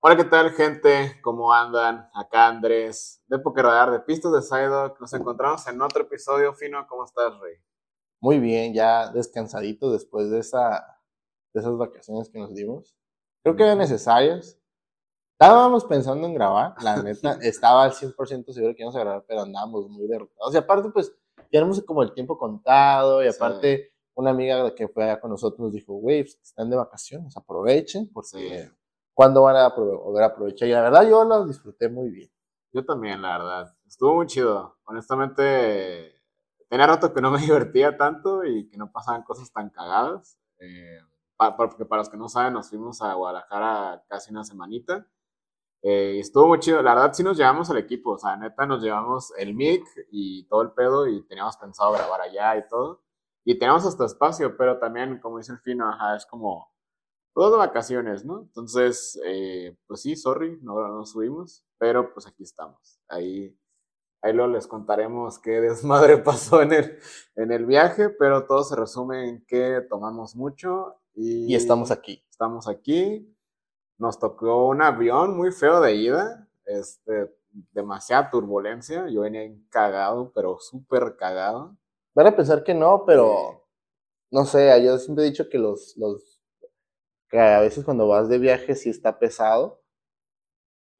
Hola, ¿qué tal, gente? ¿Cómo andan? Acá Andrés, de Radar, de Pistas de Sidoc. Nos encontramos en otro episodio fino. ¿Cómo estás, Rey? Muy bien, ya descansadito después de, esa, de esas vacaciones que nos dimos. Creo que eran necesarias. Estábamos pensando en grabar, la neta, estaba al 100% seguro que íbamos a grabar, pero andábamos muy derrotados. Y aparte, pues, tenemos como el tiempo contado, y aparte, una amiga que fue allá con nosotros nos dijo, güey, pues, están de vacaciones, aprovechen, porque cuándo van a poder aprovechar. Y la verdad yo lo disfruté muy bien. Yo también, la verdad. Estuvo muy chido. Honestamente, tenía rato que no me divertía tanto y que no pasaban cosas tan cagadas. Eh, porque para los que no saben, nos fuimos a Guadalajara casi una semanita. Eh, y estuvo muy chido. La verdad, sí nos llevamos al equipo. O sea, neta, nos llevamos el mic y todo el pedo y teníamos pensado grabar allá y todo. Y teníamos hasta espacio, pero también, como dice el Fino, ajá, es como todo de vacaciones, ¿no? Entonces, eh, pues sí, sorry, no, no subimos, pero pues aquí estamos. Ahí, ahí lo les contaremos qué desmadre pasó en el, en el viaje, pero todo se resume en que tomamos mucho y, y estamos aquí. Estamos aquí. Nos tocó un avión muy feo de ida, este, demasiada turbulencia. Yo venía cagado, pero súper cagado. Van a pensar que no, pero no sé, yo siempre he dicho que los, los que a veces cuando vas de viaje sí está pesado.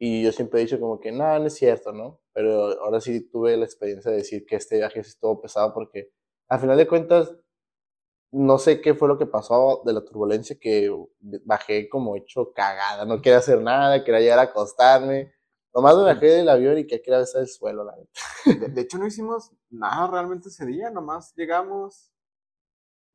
Y yo siempre he dicho como que no, no es cierto, ¿no? Pero ahora sí tuve la experiencia de decir que este viaje sí estuvo pesado porque al final de cuentas no sé qué fue lo que pasó de la turbulencia que bajé como hecho cagada, no quería hacer nada, quería llegar a acostarme. Nomás me bajé del avión y que quería besar el suelo, la De, de hecho, no hicimos nada realmente ese día, nomás llegamos,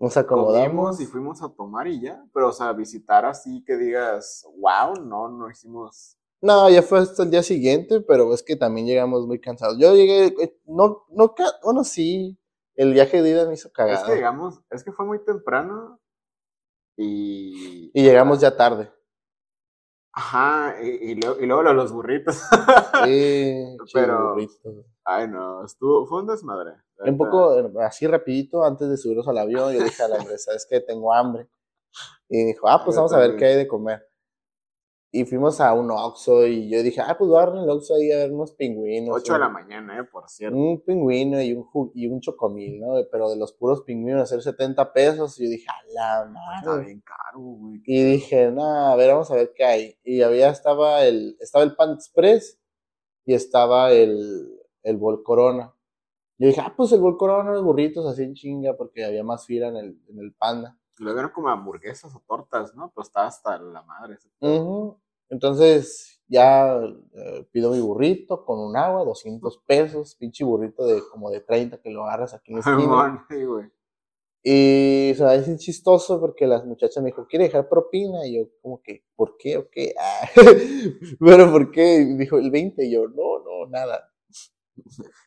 nos acomodamos. y fuimos a tomar y ya. Pero, o sea, visitar así que digas, wow, no, no hicimos. No, ya fue hasta el día siguiente, pero es que también llegamos muy cansados. Yo llegué, eh, no, no, bueno, sí, el viaje de ida me hizo cagar. Es que llegamos, es que fue muy temprano y. Y llegamos ya tarde. Ajá, y, luego, y luego los burritos. Sí, pero. Ay, no, estuvo, fue un desmadre. Un poco así rapidito, antes de subirnos al avión, yo dije a la empresa, es que tengo hambre. Y dijo, ah, pues vamos a ver qué hay de comer. Y fuimos a un Oxxo y yo dije, ah, pues voy a el Oxxo ahí a ver unos pingüinos. 8 de la mañana, eh, por cierto. Un pingüino y un, y un chocomil, ¿no? Pero de los puros pingüinos, hacer 70 pesos. Y yo dije, a la madre. Está bien caro, güey. Y dije, nada, a ver, vamos a ver qué hay. Y había, estaba el, estaba el Pan Express y estaba el, el Bol Corona. Yo dije, ah, pues el Bol Corona, los burritos así en chinga, porque había más fila en el, en el Panda. Luego eran como hamburguesas o tortas, ¿no? Pues estaba hasta la madre. Entonces, ya eh, pido mi burrito con un agua, 200 pesos, pinche burrito de como de 30 que lo agarras aquí en la esquina. y o sea, es chistoso porque las muchachas me dijo, ¿quiere dejar propina? Y yo, como que, ¿por qué o qué? Ah, pero ¿por qué? Y dijo, el 20. Y yo, no, no, nada.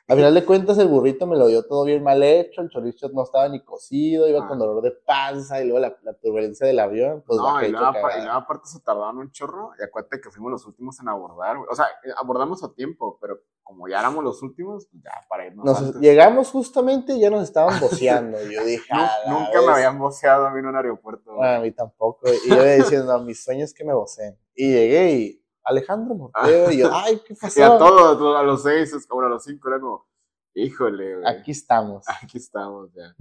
Al final de cuentas, el burrito me lo dio todo bien mal hecho, el chorizo no estaba ni cocido, iba con ah. dolor de panza, y luego la, turbulencia del avión. Pues no, y luego, aparte se tardaron un chorro, y acuérdate que fuimos los últimos en abordar, O sea, eh, abordamos a tiempo, pero como ya éramos los últimos, pues ya para irnos. Llegamos justamente y ya nos estaban boceando. yo dije, nunca me habían boceado a mí en un aeropuerto. a mí tampoco. Y yo diciendo, mis sueños que me voceen. Y llegué y Alejandro Morteo, y yo, ay, ¿qué pasó? Y a todos, a los seis, como a los cinco, era como, híjole, güey. Aquí estamos. Aquí estamos, ya.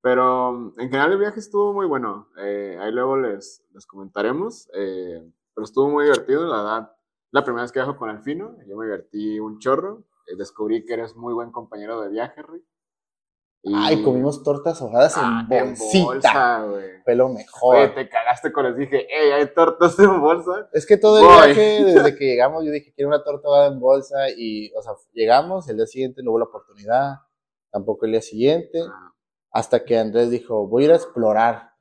Pero en general el viaje estuvo muy bueno. Eh, ahí luego les, les comentaremos. Eh, pero estuvo muy divertido, la verdad. La primera vez que viajo con Alfino, yo me divertí un chorro. Eh, descubrí que eres muy buen compañero de viaje, Rick. Ay, comimos tortas ahogadas en ah, bolsita. En Fue lo mejor. Oye, te cagaste cuando les dije, ey, hay tortas en bolsa. Es que todo el viaje, desde que llegamos, yo dije, quiero una torta ahogada en bolsa. Y, o sea, llegamos, el día siguiente no hubo la oportunidad. Tampoco el día siguiente. Ah. Hasta que Andrés dijo, voy a ir a explorar.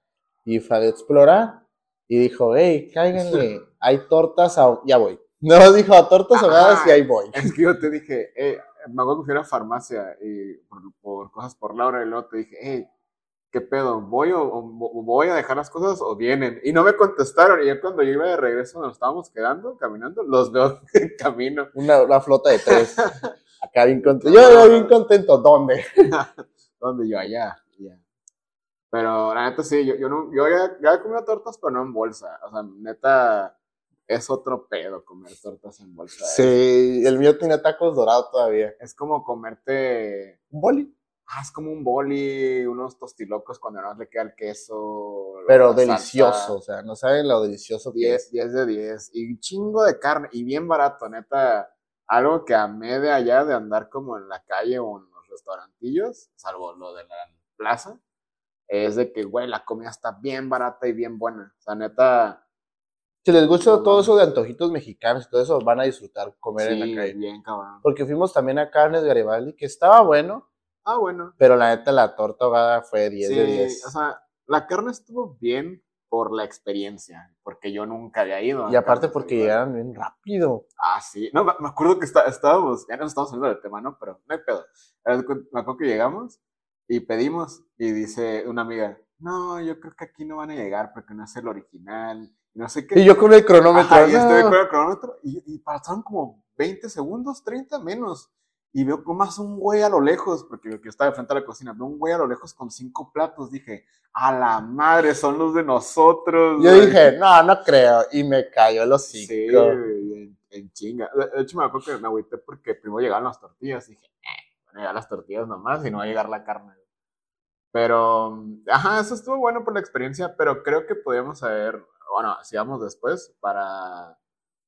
Y fue a explorar. Y dijo, hey, cáiganle, hay tortas, ya voy. No, dijo, tortas ahogadas y ahí voy. Es que yo te dije, eh, me acuerdo que fui a la farmacia y por, cosas por Laura y luego te dije, hey, ¿qué pedo? ¿Voy o, voy a dejar las cosas o vienen? Y no me contestaron. Y ya cuando yo iba de regreso, nos estábamos quedando, caminando, los veo en camino. Una, flota de tres. Acá bien contento. Yo, bien contento. ¿Dónde? ¿Dónde? Yo allá. Pero la neta sí, yo, yo, no, yo ya, ya he comido tortas, pero no en bolsa. O sea, neta, es otro pedo comer tortas en bolsa. Sí, el mío tiene tacos dorados todavía. Es como comerte... ¿Un boli? Ah, es como un boli, unos tostilocos cuando no le queda el queso. Pero delicioso, o sea, no saben lo delicioso 10, que es. 10 de 10. Y un chingo de carne, y bien barato, neta. Algo que amé de allá de andar como en la calle o en los restaurantillos, salvo lo de la plaza, es de que, güey, la comida está bien barata y bien buena. O sea, neta. Si les gusta todo eso de antojitos mexicanos y todo eso, van a disfrutar comer en la calle. bien cabrón. Porque fuimos también a Carnes Garibaldi, que estaba bueno. Ah, bueno. Pero la neta, la torta ahogada fue 10 de 10. O sea, la carne estuvo bien por la experiencia, porque yo nunca había ido. Y aparte porque llegaron bien rápido. Ah, sí. No, me acuerdo que estábamos, ya nos estamos saliendo del tema, ¿no? Pero no hay pedo. Me acuerdo que llegamos y pedimos y dice una amiga, no, yo creo que aquí no van a llegar porque no es el original. No sé qué. Y yo con el cronómetro. y estoy con el cronómetro y, y pasaron como 20 segundos, 30 menos y veo como más un güey a lo lejos, porque yo estaba de frente a la cocina, veo un güey a lo lejos con cinco platos, dije, a la madre, son los de nosotros. Yo dije, no, no creo, y me cayó los cinco. Sí, en, chinga. De hecho, me acuerdo que me agüité porque primero llegaban las tortillas, y dije, eh, van a llegar las tortillas nomás y no va a llegar la carne. Pero, ajá, eso estuvo bueno por la experiencia, pero creo que podíamos haber, bueno, si vamos después, para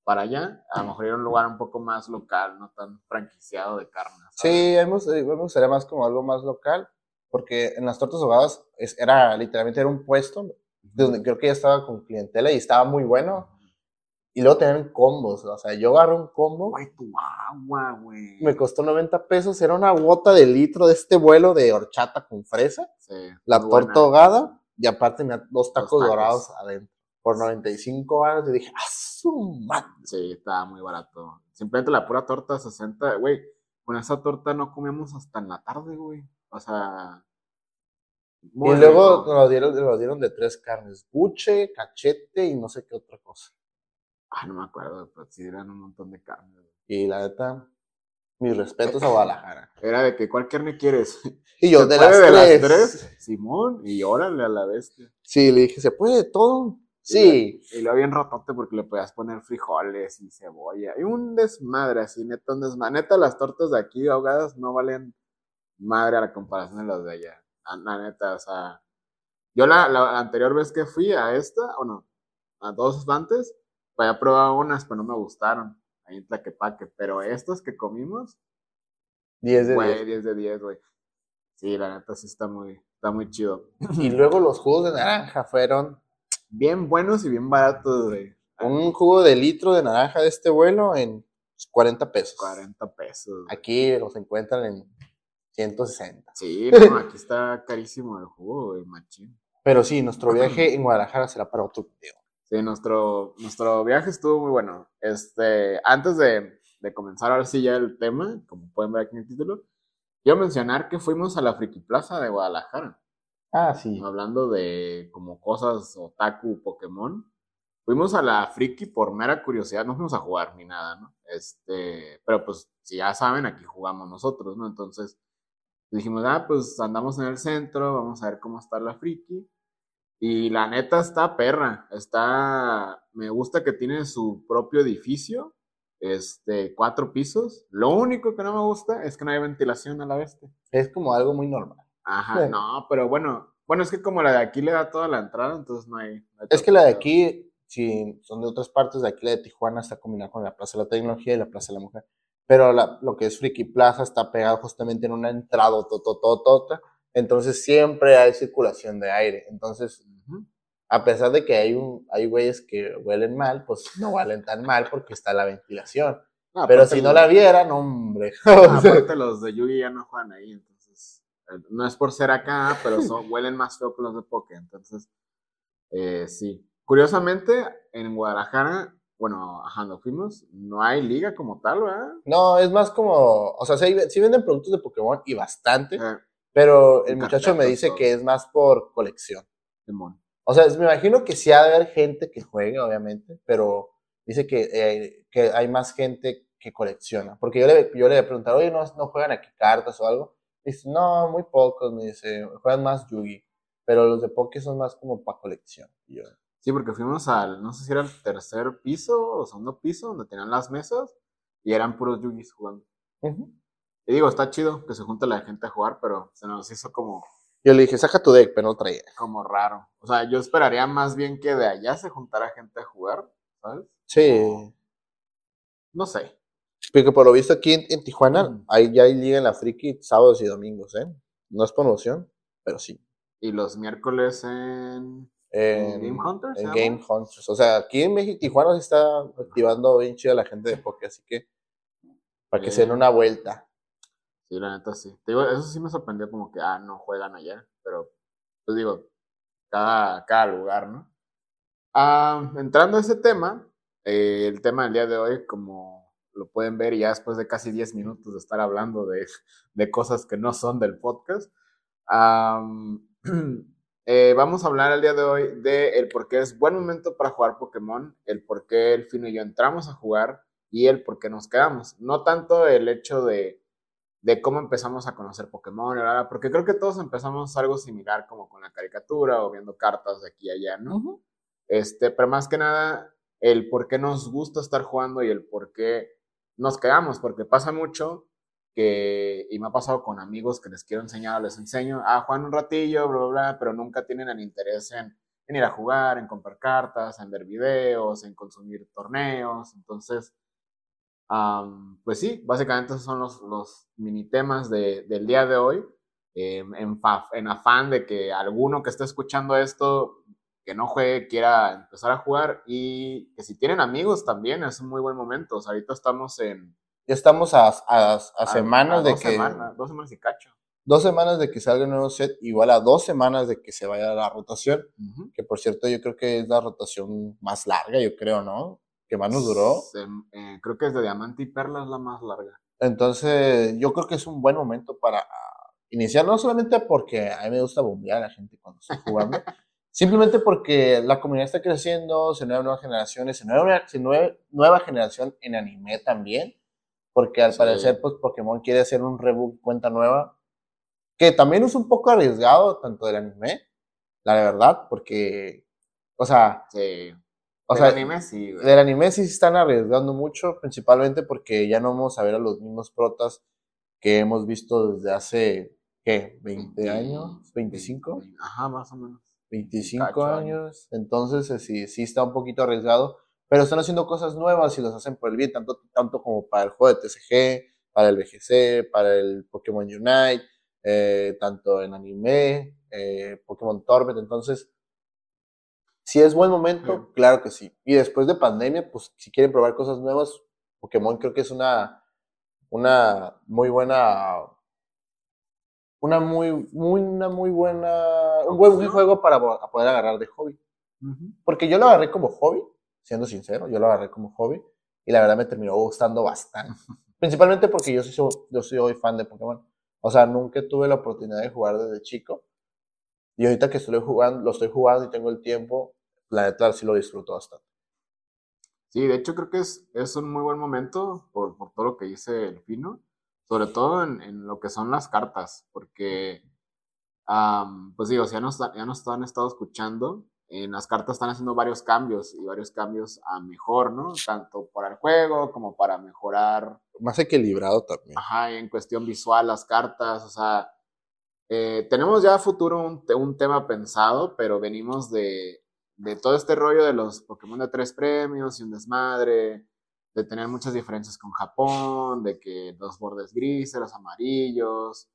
para allá, a lo mejor ir a un lugar un poco más local, no tan franquiciado de carne. Sí, hemos, me gustaría más como algo más local, porque en las tortas ahogadas era literalmente era un puesto donde creo que ya estaba con clientela y estaba muy bueno. Y luego tenían combos, o sea, yo agarré un combo. Güey, tu agua, güey. Me costó 90 pesos, era una gota de litro de este vuelo de horchata con fresa. Sí. La torta ahogada y aparte me dos tacos, dorados adentro. Por 95 baros y dije, ¡ah! Sí, estaba muy barato. Simplemente la pura torta 60, güey. Con esa torta no comemos hasta en la tarde, güey. O sea. y luego nos lo, dieron, dieron de tres carnes: buche, cachete y no sé qué otra cosa. Ah, no me acuerdo, pero sí eran un montón de carnes. Y la neta, mis respetos a Guadalajara. Era de que, ¿cuál carne quieres? Y yo, de, las, de las tres. Simón, y órale a la bestia. Sí, le dije, ¿se puede de todo? Sí. Y lo bien rotote porque le podías poner frijoles y cebolla. Y un desmadre así, neta, un desmadre. Neta, las tortas de aquí ahogadas no valen madre a la comparación de las de allá. La neta, o sea. Yo la, anterior vez que fui a esta, o no, a dos antes, había probado unas, pero no me gustaron. Ahí en Tlaquepaque. Pero estas que comimos. 10 de 10. 10 de 10, güey. Sí, la neta sí está muy, está muy chido. Y luego los jugos de naranja fueron bien buenos y bien baratos, güey. Un jugo de litro de naranja de este vuelo en 40 pesos. 40 pesos. Aquí los encuentran en 160. Sí, no, aquí está carísimo el jugo, güey, machín. Pero sí, nuestro viaje en Guadalajara será para otro video. Sí, nuestro, nuestro viaje estuvo muy bueno. Este, antes de, de comenzar ahora sí ya el tema, como pueden ver aquí en el título, quiero mencionar que fuimos a la Friki Plaza de Guadalajara. Ah, sí. Hablando de como cosas otaku, Pokémon. Fuimos a la Friki por mera curiosidad, no fuimos a jugar ni nada, ¿no? Este, pero pues si ya saben, aquí jugamos nosotros, ¿no? Entonces dijimos, ah, pues andamos en el centro, vamos a ver cómo está la Friki. Y la neta está perra, está, me gusta que tiene su propio edificio, este, cuatro pisos. Lo único que no me gusta es que no hay ventilación a la vez. Es como algo muy normal. Ajá, no, pero bueno, bueno, es que como la de aquí le da toda la entrada, entonces no hay. es que la de aquí, si son de otras partes, de aquí la de Tijuana está combinada con la Plaza de la Tecnología y la Plaza de la Mujer. Pero lo que es Friki Plaza está pegado justamente en una entrada totototota, entonces siempre hay circulación de aire. Entonces, a pesar de que hay, un, hay güeyes que huelen mal, pues no huelen tan mal porque está la ventilación. pero si no la vieran, hombre. aparte los de Yugi ya no juegan ahí, entonces. No es por ser acá, pero son, huelen más feo que los de Poké. Entonces, eh, sí. Curiosamente, en Guadalajara, bueno, ajá, no fuimos, no hay liga como tal, ¿verdad? No, es más como, o sea, sí, venden productos de Pokémon y bastante, eh, pero el muchacho me dice que es más por colección. O sea, me imagino que sí ha de haber gente que juegue, obviamente, pero dice que, eh, que hay más gente que colecciona. Porque yo le, yo le he preguntado, oye, ¿no, ¿no juegan aquí cartas o algo? Dice, no, muy pocos, me dice, juegan más Yugi, pero los de Poké son más como para colección. Sí, porque fuimos al, no sé si era el tercer piso o segundo piso, donde tenían las mesas y eran puros yugis jugando. Y digo, está chido que se junte la gente a jugar, pero se nos hizo como... Yo le dije, saca tu deck, pero no traía. Como raro. O sea, yo esperaría más bien que de allá se juntara gente a jugar, ¿sabes? Sí. No sé. Porque por lo visto aquí en, Tijuana, ahí ya hay liga en la friki sábados y domingos, ¿eh? No es promoción, pero sí. Y los miércoles en... En, Game Hunters. En Game Hunters. O sea, aquí en México, Tijuana se está activando bien chida la gente de Poké, así que para que se den una vuelta. Sí, la neta sí. Te digo, eso sí me sorprendió como que, ah, no juegan allá, pero pues digo, cada, cada lugar, ¿no? Ah, entrando a ese tema, eh, el tema del día de hoy, como lo pueden ver, ya después de casi 10 minutos de estar hablando de, de cosas que no son del podcast, Eh, vamos a hablar el día de hoy de el por qué es buen momento para jugar Pokémon, el por qué el Fino y yo entramos a jugar y el por qué nos quedamos. No tanto el hecho de, de cómo empezamos a conocer Pokémon, porque creo que todos empezamos algo similar como con la caricatura o viendo cartas de aquí y allá, ¿no? Este, pero más que nada el por qué nos gusta estar jugando y el por qué nos quedamos, porque pasa mucho y me ha pasado con amigos que les quiero enseñar, les enseño, ah, jugar un ratillo, bla, bla, bla, pero nunca tienen el interés en, ir a jugar, en comprar cartas, en ver videos, en consumir torneos. Entonces, pues sí, básicamente esos son los, los mini temas del día de hoy. Em, en, en afán de que alguno que esté escuchando esto, que no juegue, quiera empezar a jugar y que si tienen amigos también es un muy buen momento. O sea, ahorita estamos en, ya estamos a, a, semanas de que. Semanas, dos semanas y cacho. Dos semanas de que salga el nuevo set, igual a dos semanas de que se vaya a la rotación. Que por cierto, yo creo que es la rotación más larga, yo creo, ¿no? Que más nos duró. Eh, creo que es de Diamante y Perla es la más larga. Entonces, yo creo que es un buen momento para iniciar, no solamente porque a mí me gusta bombear a la gente cuando estoy jugando, simplemente porque la comunidad está creciendo, se nuevas nuevas generaciones, se nueva, se nueva, nueva generación en anime también porque al parecer pues Pokémon quiere hacer un reboot cuenta nueva, que también es un poco arriesgado tanto del anime, la verdad, porque, o sea, sí. O del anime sí, Del anime sí se están arriesgando mucho, principalmente porque ya no vamos a ver a los mismos protas que hemos visto desde hace, ¿qué? ¿20 años? ¿25? ajá, más o menos. 25 años. Entonces, eh, sí, sí está un poquito arriesgado pero están haciendo cosas nuevas y las hacen por el bien, tanto, tanto como para el juego de TCG, para el BGC, para el Pokémon Unite, eh, tanto en anime, eh, Pokémon Torment, entonces, si es buen momento, claro que sí. Y después de pandemia, pues si quieren probar cosas nuevas, Pokémon creo que es una, una muy buena, una muy, muy, una muy buena, un buen juego para poder agarrar de hobby. Porque yo lo agarré como hobby, siendo sincero, yo lo agarré como hobby y la verdad me terminó gustando bastante. Principalmente porque yo soy, yo soy fan de Pokémon. O sea, nunca tuve la oportunidad de jugar desde chico. Y ahorita que estoy jugando, lo estoy jugando y tengo el tiempo, la neta sí lo disfruto bastante. Sí, de hecho creo que es, es un muy buen momento por, por todo lo que dice el Fino, sobre todo en, en lo que son las cartas, porque, pues digo, si ya nos, ya nos han estado escuchando, en las cartas están haciendo varios cambios y varios cambios a mejor, ¿no? Tanto para el juego como para mejorar. Más equilibrado también. Ajá, en cuestión visual las cartas, o sea, eh, tenemos ya a futuro un, un, tema pensado, pero venimos de, de todo este rollo de los Pokémon de tres premios y un desmadre, de tener muchas diferencias con Japón, de que los bordes grises, los amarillos,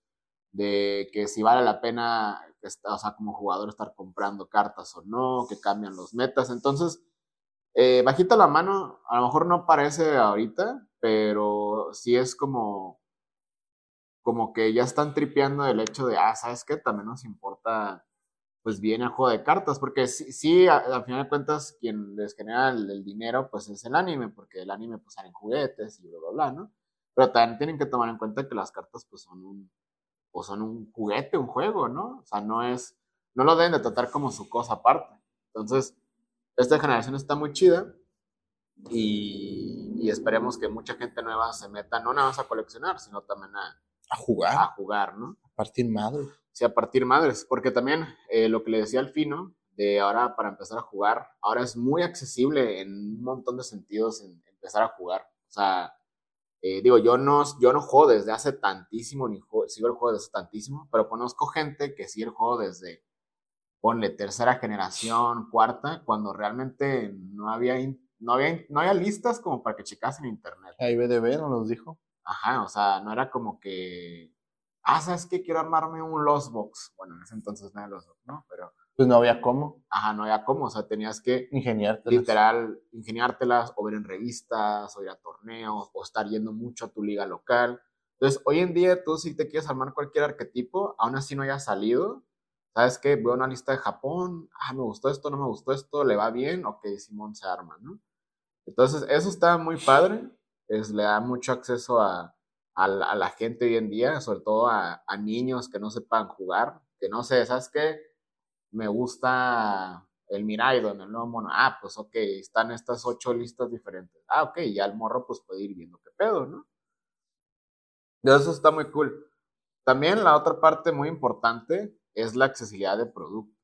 de que si vale la pena, o sea, como jugador estar comprando cartas o no, que cambian los metas. Entonces, eh, bajita la mano, a lo mejor no parece ahorita, pero sí es como, como que ya están tripeando el hecho de, ah, ¿sabes qué? También nos importa, pues bien el juego de cartas, porque sí, sí al final de cuentas, quien les genera el, dinero, pues es el anime, porque el anime, pues salen juguetes y bla, bla, bla, ¿no? Pero también tienen que tomar en cuenta que las cartas, pues son un son un juguete, un juego, ¿no? O sea, no es, no lo deben de tratar como su cosa aparte. Entonces, esta generación está muy chida y, esperemos que mucha gente nueva se meta no nada más a coleccionar, sino también a, a jugar. A jugar, ¿no? A partir madres. Sí, a partir madres, porque también eh, lo que le decía al fino, de ahora para empezar a jugar, ahora es muy accesible en un montón de sentidos en empezar a jugar. O sea, eh, digo, yo no, yo no juego desde hace tantísimo, ni sigo el juego desde hace tantísimo, pero conozco gente que sigue el juego desde, ponle, tercera generación, cuarta, cuando realmente no había, no había, no había listas como para que checas en internet. Ahí BDB no nos dijo. Ajá, o sea, no era como que, ah, ¿sabes qué? Quiero armarme un Lost Box. Bueno, en ese entonces no era Lost Box, ¿no? Pero pues no había cómo. Ajá, no había cómo, o sea, tenías que ingeniártelas. Literal, ingeniártelas o ver en revistas, o ir a torneos, o estar yendo mucho a tu liga local. Entonces, hoy en día tú si te quieres armar cualquier arquetipo, aún así no haya salido, ¿sabes qué? Veo una lista de Japón, ah, me gustó esto, no me gustó esto, le va bien, ok, Simón se arma, ¿no? Entonces, eso está muy padre, es, le da mucho acceso a, a, la, gente hoy en día, sobre todo a, a niños que no sepan jugar, que no sé, ¿sabes qué? me gusta el Miraidon, el nuevo mono. Ah, pues ok, están estas ocho listas diferentes. Ah, ok, ya el morro pues puede ir viendo qué pedo, ¿no? Eso está muy cool. También la otra parte muy importante es la accesibilidad de producto.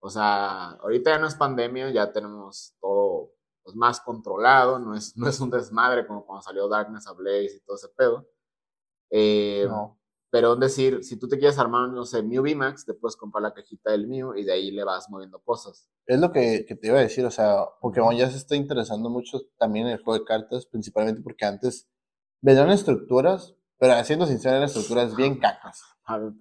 O sea, ahorita ya no es pandemia, ya tenemos todo pues, más controlado, no es, no es un desmadre como cuando salió Darkness Ablaze y todo ese pedo. Eh, no. Pero es decir, si tú te quieres armar, no sé, Mew VMAX, te puedes comprar la cajita del Mew y de ahí le vas moviendo cosas. Es lo que, te iba a decir, o sea, Pokémon ya se está interesando mucho también en el juego de cartas, principalmente porque antes vendían estructuras, pero siendo sincero, eran estructuras bien cacas. A ver,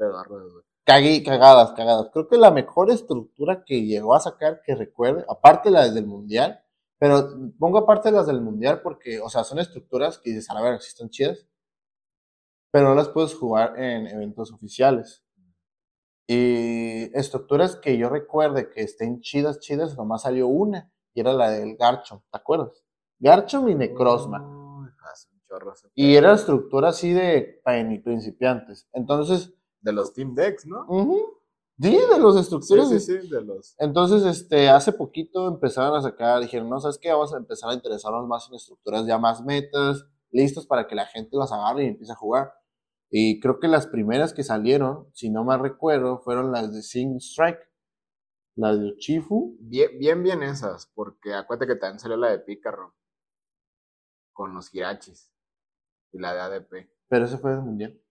cagadas, cagadas. Creo que la mejor estructura que llegó a sacar, que recuerde, aparte las del Mundial, pero pongo aparte las del Mundial porque, o sea, son estructuras que dices, a ver, si están chidas, pero no las puedes jugar en eventos oficiales. Y estructuras que yo recuerde que estén chidas, chidas, nomás salió una, y era la del Garchomp, ¿te acuerdas? Garchomp y Necrozma. y era estructura así de principiantes. Entonces. De los Team Decks, ¿no? Sí, de los estructuras. Sí, sí, sí, de los. Entonces, este, hace poquito empezaron a sacar, dijeron, no, ¿sabes qué? Vamos a empezar a interesarnos más en estructuras ya más metas, listas para que la gente las agarre y empiece a jugar. Y creo que las primeras que salieron, si no mal recuerdo, fueron las de Sing Strike, las de Chifu. Bien, bien, bien esas, porque acuérdate que también salió la de Pícaro con los Hirachis y la de ADP. Pero ese fue del mundial.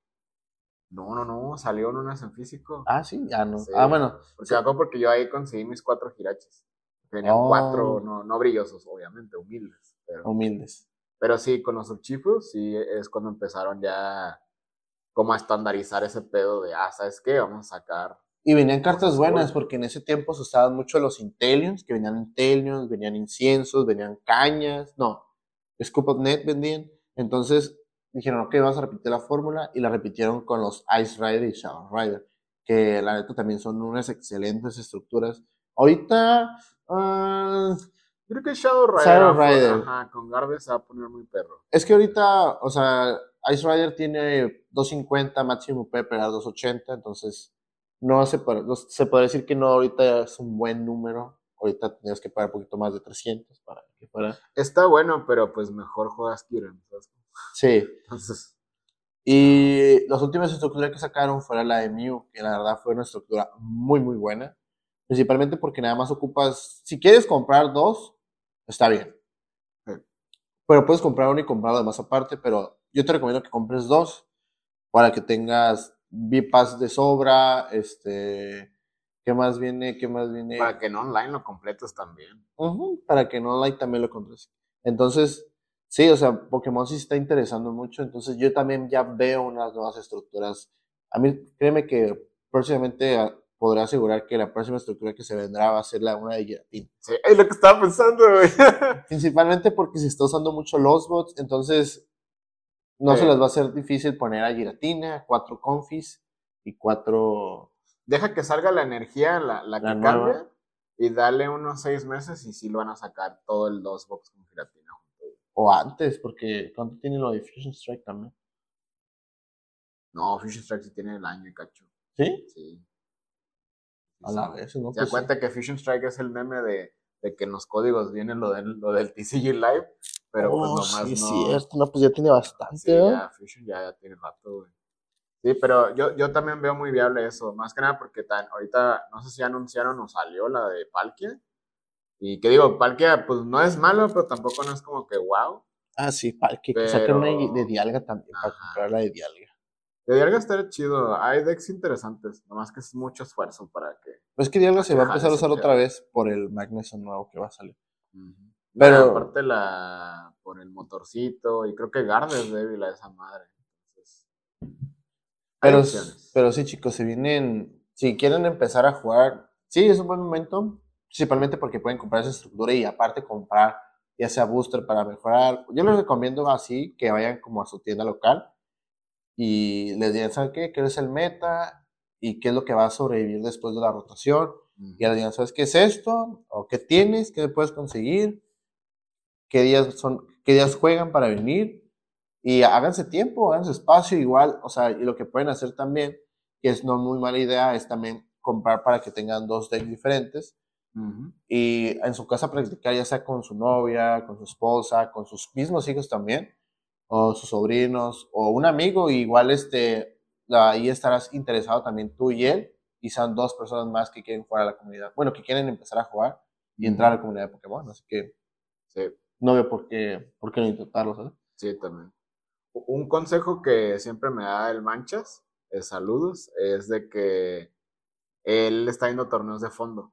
No, no, no, salió en unas en físico. Ah, sí, ya no. ah, bueno. Porque, porque yo ahí conseguí mis cuatro Hirachis. Cuatro, oh. no, no brillosos, obviamente, humildes. Pero, humildes. Pero sí, con los Chifus, sí, es cuando empezaron ya como a estandarizar ese pedo de, ah, ¿sabes qué? Vamos a sacar. Y venían cartas buenas, porque en ese tiempo se usaban mucho los Intellions, que venían Intellions, venían inciensos, venían cañas, no, Scoop of Net vendían. Entonces dijeron, ok, vamos a repetir la fórmula, y la repitieron con los Ice Rider y Shadow Rider, que la neta también son unas excelentes estructuras. Ahorita. Uh, Creo que Shadow Rider. Shadow Rider. Ajá, con Garde se va a poner muy perro. Es que ahorita, o sea, Ice Rider tiene 250, máximo puede pegar 280, entonces no se, se puede decir que no ahorita es un buen número. Ahorita tendrías que pagar un poquito más de 300 para que fuera. Está bueno, pero pues mejor juegas Kiran. Sí. Entonces. Y las últimas estructuras que sacaron fueron la de Mew, que la verdad fue una estructura muy, muy buena. Principalmente porque nada más ocupas, si quieres comprar dos, está bien. Pero puedes comprar uno y comprar más aparte, pero yo te recomiendo que compres dos para que tengas VPAS de sobra, este, ¿qué más viene? ¿Qué más viene? Para que en online lo completes también. para que en online también lo compres. Entonces, sí, o sea, Pokémon sí está interesando mucho, entonces yo también ya veo unas nuevas estructuras. A mí, créeme que próximamente ah, podré asegurar que la próxima estructura que se vendrá va a ser la una de Giratina. Sí, es lo que estaba pensando, güey. Principalmente porque se está usando mucho los bots, entonces no se les va a hacer difícil poner a Giratina, cuatro confis y cuatro. Deja que salga la energía, la, la, que cambia, y dale unos seis meses y sí lo van a sacar todo el dos box con Giratina. O antes, porque ¿cuánto tiene lo de Fusion Strike también? No, Fusion Strike sí tiene el año y cacho. ¿Sí? Sí. A la vez, ¿no? Se da pues cuenta que Fusion Strike es el meme de, de que en los códigos viene lo del, lo del TCG Live pero pues oh, nomás sí, no. cierto, no, pues ya tiene bastante, sí, ya, Fusion ya, ya tiene rato, güey. Sí, pero yo, yo también veo muy viable eso, más que nada porque tan, ahorita no sé si anunciaron o salió la de Palkia. Y que digo, Palkia pues no es malo, pero tampoco no es como que wow. Ah, sí, Palkia, que sacar una de Dialga también, para comprar la de Dialga. De Dialga estaría chido, hay decks interesantes, nomás que es mucho esfuerzo para que... Pues que Dialga se va a empezar a usar otra vez por el Magneson nuevo que va a salir. Pero... aparte la... por el motorcito, y creo que Garde es débil a esa madre. Pero, pero sí, chicos, se vienen. Si quieren empezar a jugar, sí, es un buen momento. Principalmente porque pueden comprar esa estructura y aparte comprar ya sea booster para mejorar. Yo les recomiendo así que vayan como a su tienda local y les digan, ¿saben qué? ¿Qué es el meta? ¿Y qué es lo que va a sobrevivir después de la rotación? Y les digan, ¿sabes qué es esto? ¿O qué tienes? ¿Qué puedes conseguir? ¿Qué días, son, ¿Qué días juegan para venir? Y háganse tiempo, háganse espacio igual, o sea, y lo que pueden hacer también, que es no muy mala idea, es también comprar para que tengan dos decks diferentes y en su casa practicar ya sea con su novia, con su esposa, con sus mismos hijos también, o sus sobrinos, o un amigo, igual este, ahí estarás interesado también tú y él, y son dos personas más que quieren jugar a la comunidad, bueno, que quieren empezar a jugar y entrar a la comunidad de Pokémon, así que no veo por qué, por qué no intentarlo, ¿sabes? Sí, también. Un consejo que siempre me da el Manchas, es saludos, es de que él está yendo torneos de fondo.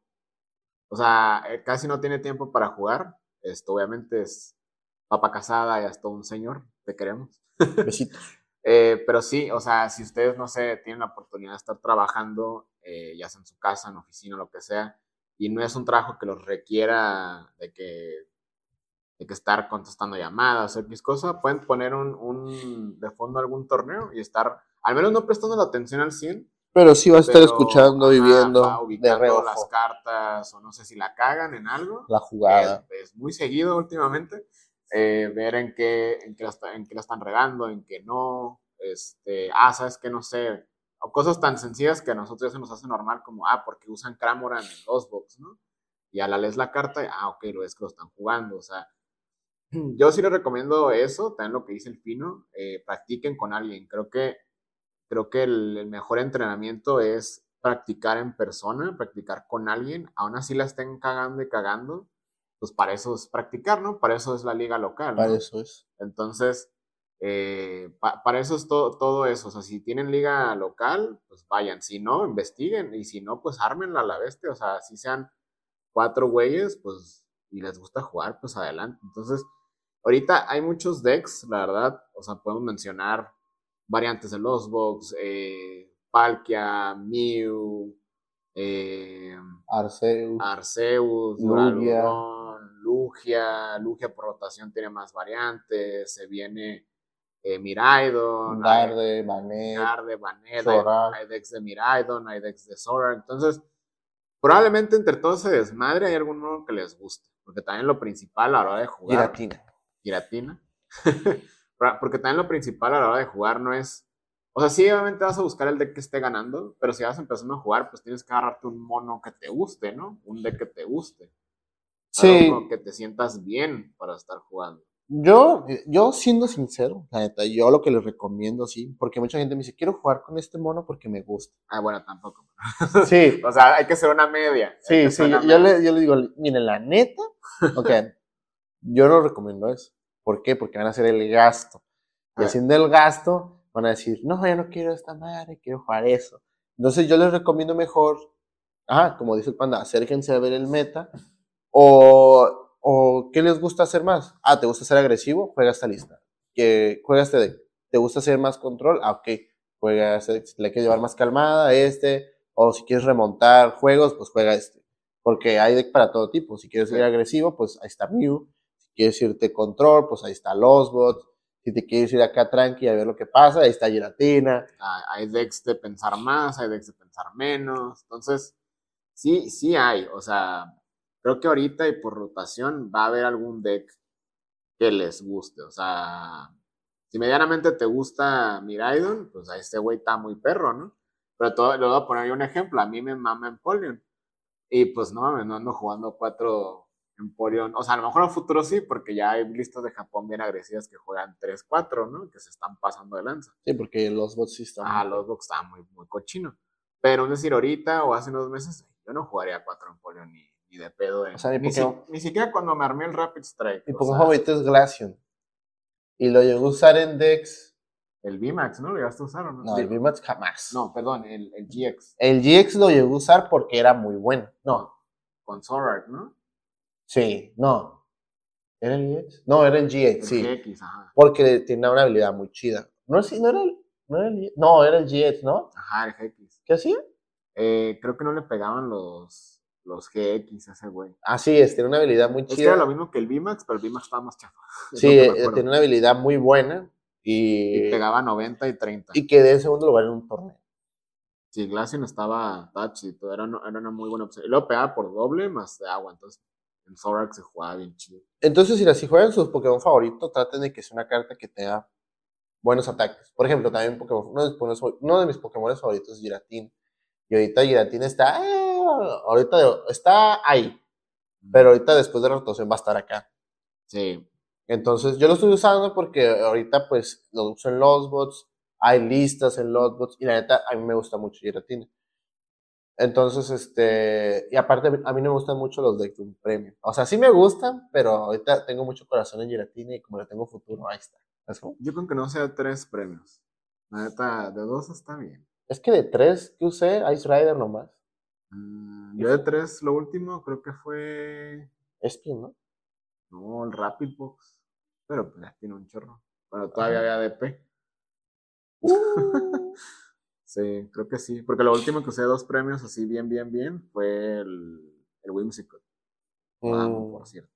O sea, eh, casi no tiene tiempo para jugar. Esto obviamente es papa casada y hasta un señor, te queremos. Besitos. eh, pero sí, o sea, si ustedes, no sé, tienen la oportunidad de estar trabajando, eh, ya sea en su casa, en oficina, lo que sea, y no es un trabajo que los requiera de que de que estar contestando llamadas o X cosa, pueden poner un, un, de fondo algún torneo y estar, al menos no prestando la atención al 100. Pero sí va a estar escuchando y viendo de las cartas o no sé si la cagan en algo. La jugada. Es, muy seguido últimamente. Eh, ver en qué, en, qué la, en qué la están regando, en qué no. Este, ah, sabes que no sé. O cosas tan sencillas que a nosotros ya se nos hace normal como, ah, porque usan Cramoran en los box, ¿no? Y a la lees la carta, ah, ok, lo es que lo están jugando. O sea, yo sí les recomiendo eso, también lo que dice el Fino, eh, practiquen con alguien. Creo que, creo que el, mejor entrenamiento es practicar en persona, practicar con alguien, aún así la estén cagando y cagando, pues para eso es practicar, ¿no? Para eso es la liga local. Para eso es. Entonces, eh, para eso es todo, todo eso. O sea, si tienen liga local, pues vayan. Si no, investiguen. Y si no, pues ármenla a la bestia. O sea, si sean cuatro güeyes, pues, y les gusta jugar, pues adelante. Entonces, Ahorita hay muchos decks, la verdad. O sea, podemos mencionar variantes de los box, eh, Palkia, Mew, eh, Arceus, Arceus Lugia. Lugia. Lugia por rotación tiene más variantes. Se viene eh, Miraidon, Darde, Banet, Darde, Banet, hay, decks de Miraidon, hay decks de Sora. Entonces, probablemente entre todos ese desmadre hay alguno que les guste. Porque también lo principal a la hora de jugar. Giratina. Porque también lo principal a la hora de jugar no es. O sea, sí, obviamente vas a buscar el deck que esté ganando, pero si vas empezando a jugar, pues tienes que agarrarte un mono que te guste, ¿no? Un deck que te guste. Sí. que te sientas bien para estar jugando. Yo, yo siendo sincero, la neta, yo lo que les recomiendo, sí, porque mucha gente me dice, quiero jugar con este mono porque me gusta. Ah, bueno, tampoco. Sí. o sea, hay que ser una media. Sí, sí, yo, le, yo, le, digo, miren, la neta, ok, yo no recomiendo eso. ¿Por qué? Porque van a hacer el gasto. Y haciendo el gasto, van a decir, no, yo no quiero esta madre, quiero jugar eso. Entonces yo les recomiendo mejor, ah, como dice el panda, acérquense a ver el meta. O, o, ¿qué les gusta hacer más? Ah, ¿te gusta ser agresivo? Juega esta lista. Que juega este deck. ¿Te gusta hacer más control? Ah, ok. Juega este le quieres llevar más calmada, este. O si quieres remontar juegos, pues juega este. Porque hay deck para todo tipo. Si quieres ser agresivo, pues ahí está Mew quieres irte control, pues ahí está Losbot. Si te quieres ir acá tranqui a ver lo que pasa, ahí está Giratina. Ah, hay decks de pensar más, hay decks de pensar menos. Entonces, sí, sí hay. O sea, creo que ahorita y por rotación va a haber algún deck que les guste. O sea, si medianamente te gusta Miraidon, pues a este güey está muy perro, ¿no? Pero todo, le voy a poner un ejemplo. A mí me mama Empoleon. Y pues no mames, no ando jugando cuatro Empoleon, o sea, a lo mejor en el futuro sí, porque ya hay listas de Japón bien agresivas que juegan 3-4, ¿no? Que se están pasando de lanza. Sí, porque los bots sí están. Ah, los bots están muy, muy cochino. Pero es decir, ahorita o hace unos meses, yo no jugaría 4 Empoleon ni, ni de pedo. o sea, ni, ni, siquiera cuando me armé el Rapid Strike. Mi Pokémon favorito es Glaceon. Y lo llegué a usar en Dex. El VMAX, ¿no? ¿Lo llegaste a usar o no? No, el VMAX jamás. No, perdón, el, el GX. El GX lo llegué a usar porque era muy bueno. No. Con Sword ¿no? Sí, no. ¿Era el GX? No, era el GX, sí. GX, ajá. Porque tiene una habilidad muy chida. No, sí, no era el, no era el, no, era el GX, ¿no? Ajá, el GX. ¿Qué hacía? Eh, creo que no le pegaban los, los GX a ese güey. Así es, tiene una habilidad muy chida. Es que era lo mismo que el VMAX, pero el VMAX estaba más chafa. Sí, eh, tiene una habilidad muy buena. Y, y, pegaba 90 y 30. Y quedé en segundo lugar en un torneo. Sí, Glaceon estaba todo era, era una muy buena opción. Y luego pegaba por doble más de agua, entonces en Zorak se jugaba bien chido. Entonces, si, si juegan sus Pokémon favoritos, traten de que sea una carta que tenga buenos ataques. Por ejemplo, también Pokémon, uno, de mis, uno de mis Pokémon favoritos es Giratín. Y ahorita Giratín está, eh, ahorita está ahí. Pero ahorita después de la rotación va a estar acá. Sí. Entonces, yo lo estoy usando porque ahorita pues lo uso en los bots, hay listas en los bots y la neta a mí me gusta mucho Giratina. Entonces, este, y aparte a mí no me gustan mucho los de un premio. O sea, sí me gustan, pero ahorita tengo mucho corazón en Giratina y como le tengo futuro, ahí está. Yo creo que no sea tres premios. La neta, de dos está bien. Es que de tres que usé, Ice Rider nomás. Mm, yo de tres, lo último creo que fue. Espin, ¿no? No, el Rapid Box. Pero pues ya tiene un chorro. Bueno, todavía había DP. Uh. Sí, creo que sí. Porque lo último que usé dos premios así bien, bien, bien fue el, el Whimsicott. Mm. por cierto.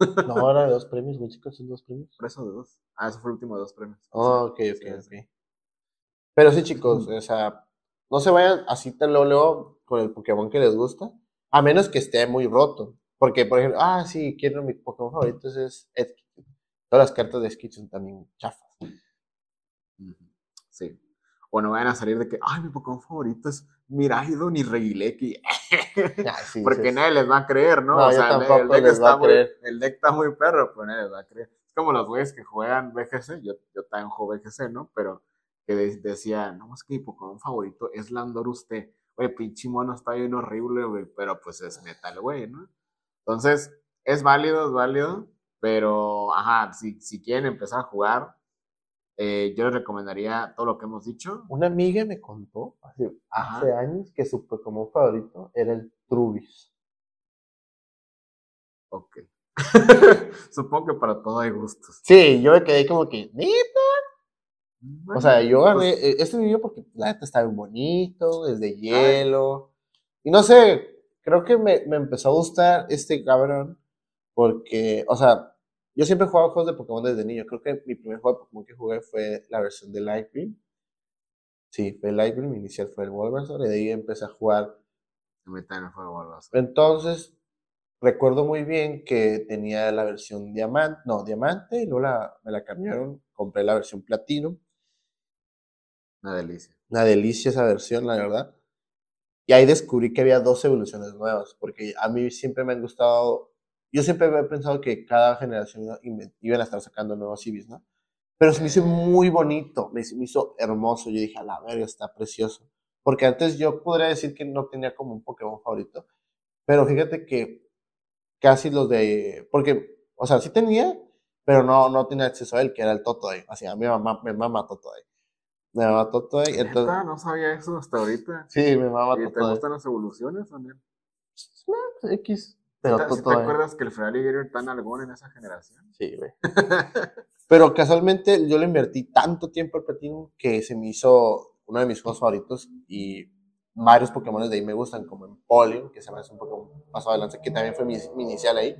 no, ahora de dos premios, Whimsicott son dos premios. Por eso de dos. Ah, eso fue el último de dos premios. Oh, ok, ok, ok. Pero sí, chicos, o sea, no se vayan así tan luego con el Pokémon que les gusta, a menos que esté muy roto. Porque, por ejemplo, ah, sí, quiero mi Pokémon favorito, es Edkit. Todas las cartas de Edkit son también chafas. Sí. O no vayan a salir de que, ay, mi Pokémon favorito es Miraidon y Regileki. Porque nadie les va a creer, ¿no? o sea, el, deck está muy, el deck está muy perro, pues nadie les va a creer. Es como los güeyes que juegan BGC, yo, yo también juego BGC, ¿no? Pero que decía, no, es que mi Pokémon favorito es Landorusté. Güey, pinche mono está bien horrible, güey, pero pues es metal, güey, ¿no? Entonces, es válido, es válido, pero, ajá, si, si quieren empezar a jugar, eh, yo les recomendaría todo lo que hemos dicho. Una amiga me contó hace, hace años que su Pokémon favorito era el Trubis. Ok. Supongo que para todo hay gustos. Sí, yo me quedé como que, ¿neta? o sea, yo agarré pues e, este video porque la neta está bien bonito, es de hielo. Y no sé, creo que me, me, empezó a gustar este cabrón porque, o sea, yo siempre he jugado juegos de Pokémon desde niño. Creo que mi primer juego de Pokémon que jugué fue la versión de Lightbeam. Sí, fue Lightbeam, mi inicial fue el Bulbasaur y de ahí empecé a jugar. Entonces, recuerdo muy bien que tenía la versión diamante, no, diamante, y luego la, me la cambiaron, compré la versión platino una delicia. Una delicia esa versión, la verdad. Y ahí descubrí que había dos evoluciones nuevas, porque a mí siempre me han gustado, yo siempre había pensado que cada generación iban a estar sacando nuevos civis, ¿no? Pero se me hizo muy bonito, me, me hizo hermoso, yo dije, a la verga, está precioso. Porque antes yo podría decir que no tenía como un Pokémon favorito, pero fíjate que casi los de, porque, o sea, sí tenía, pero no, no tenía acceso a él, que era el Totodile. Así, a mi mamá, mi mamá Totodile. Me mama Totodile. Entonces... No sabía eso hasta ahorita. Sí, me mama ¿Y ¿Te gustan las evoluciones también? X. Pero ¿Sí te, acuerdas que el Ferrari era tan algún en esa generación? Sí, güey. Pero casualmente yo le invertí tanto tiempo al Platinum que se me hizo uno de mis juegos favoritos y varios Pokémon de ahí me gustan, como en Polion, que se me hace un Pokémon pasado adelante, que también fue mi, inicial ahí.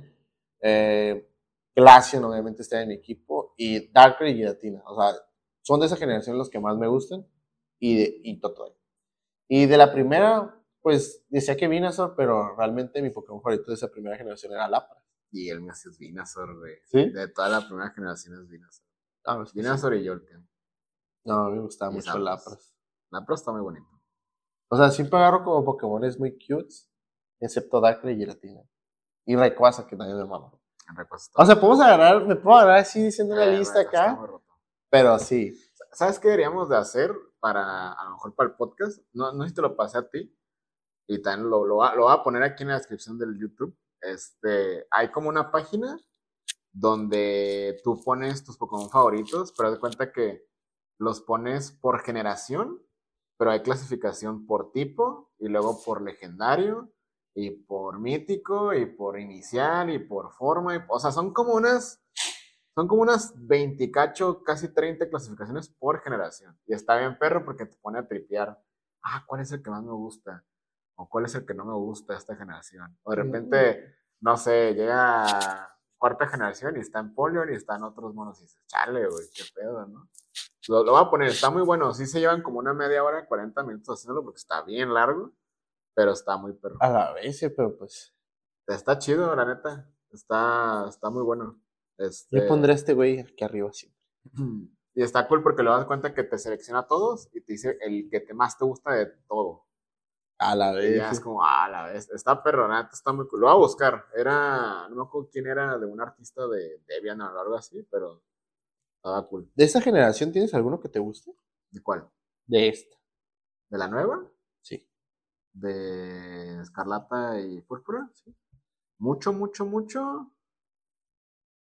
Eh, Glaceon, obviamente, está en mi equipo, y Darker y Giratina. O sea, son de esa generación los que más me gustan y, de, y Y de la primera, pues decía que Venusaur, pero realmente mi Pokémon favorito de esa primera generación era Lapras. Y el mío es Venusaur, güey. ¿Sí? De toda la primera generación es Venusaur. Ah, pues Venusaur y Jolteon. No, a mí me gustaba mucho Lapras. Lapras está muy bonito. O sea, siempre agarro como Pokémon es muy cute, excepto Darkrai y Giratina. Y Rayquaza, que también me mama. O sea, podemos agarrar, me puedo agarrar así diciendo la eh, lista acá. Pero sí. ¿Sabes qué deberíamos de hacer para, a lo mejor para el podcast? No, no sé si te lo pasé a ti. Y también lo, lo, lo voy a poner aquí en la descripción del YouTube. Este, hay como una página donde tú pones tus Pokémon favoritos, pero de cuenta que los pones por generación, pero hay clasificación por tipo y luego por legendario y por mítico y por inicial y por forma. o sea, son como unas, son como unas 20 cacho, casi 30 clasificaciones por generación. Y está bien perro porque te pone a tripear. Ah, ¿cuál es el que más me gusta? O cuál es el que no me gusta de esta generación. O de repente, no sé, llega cuarta generación y está en Polion y están otros monos y dices, chale, güey, qué pedo, ¿no? Lo, lo voy a poner, está muy bueno. Sí se llevan como una media hora, 40 minutos haciéndolo porque está bien largo pero está muy perro. A la vez, pero pues. Está chido, la neta. Está, está muy bueno. Este... Le pondré a este güey aquí arriba siempre. Y está cool porque le das cuenta que te selecciona a todos y te dice el que te más te gusta de todo. A la vez. Y ya es como, a la vez. Está perro, la neta está muy cool. Lo voy a buscar. Era, no me acuerdo quién era, de un artista de Debian o algo así, pero estaba cool. ¿De esa generación tienes alguno que te guste? ¿De cuál? De esta. ¿De la nueva? Sí de Escarlata y Púrpura. ¿sí? Mucho, mucho, mucho.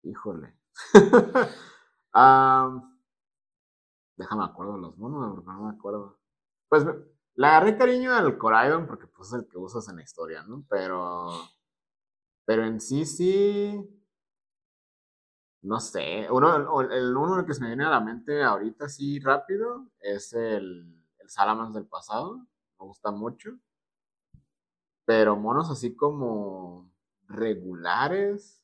Híjole. déjame acuerdo los monos, porque no me acuerdo. Pues le agarré cariño al Coraidon porque pues es el que usas en la historia, ¿no? Pero. Pero en sí, sí. No sé. Uno, el, uno que se me viene a la mente ahorita, sí, rápido, es el, el Salamans del pasado. Me gusta mucho. Pero monos así como regulares.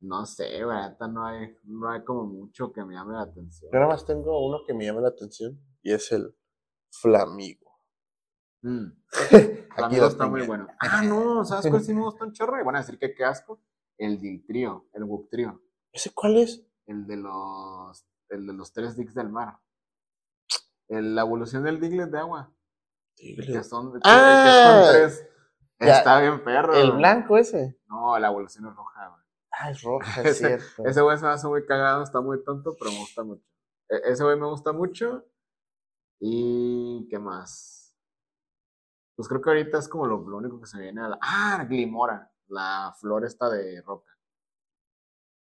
No sé, verdad, no hay, no hay como mucho que me llame la atención. Yo nada más tengo uno que me llame la atención y es el Flamigo. Mm. Flamigo está muy bueno. Ah, no, ¿sabes cuál sí me gusta un chorro? Y van a decir que qué asco. El Diltrio, el Wuktrio. ¿Ese cuál es? El de los, el de los tres Dicks del mar. la evolución del Diglett de agua. Que son, ah, tres. Está bien perro. ¿El blanco ese? No, la evolución es roja, güey. Ah, es roja, es ese, cierto. Ese güey se me hace muy cagado, está muy tonto, pero me gusta mucho. E, ese güey me gusta mucho. ¿Y qué más? Pues creo que ahorita es como lo, único que se me viene a la... Ah, Glimora, la flor esta de roca.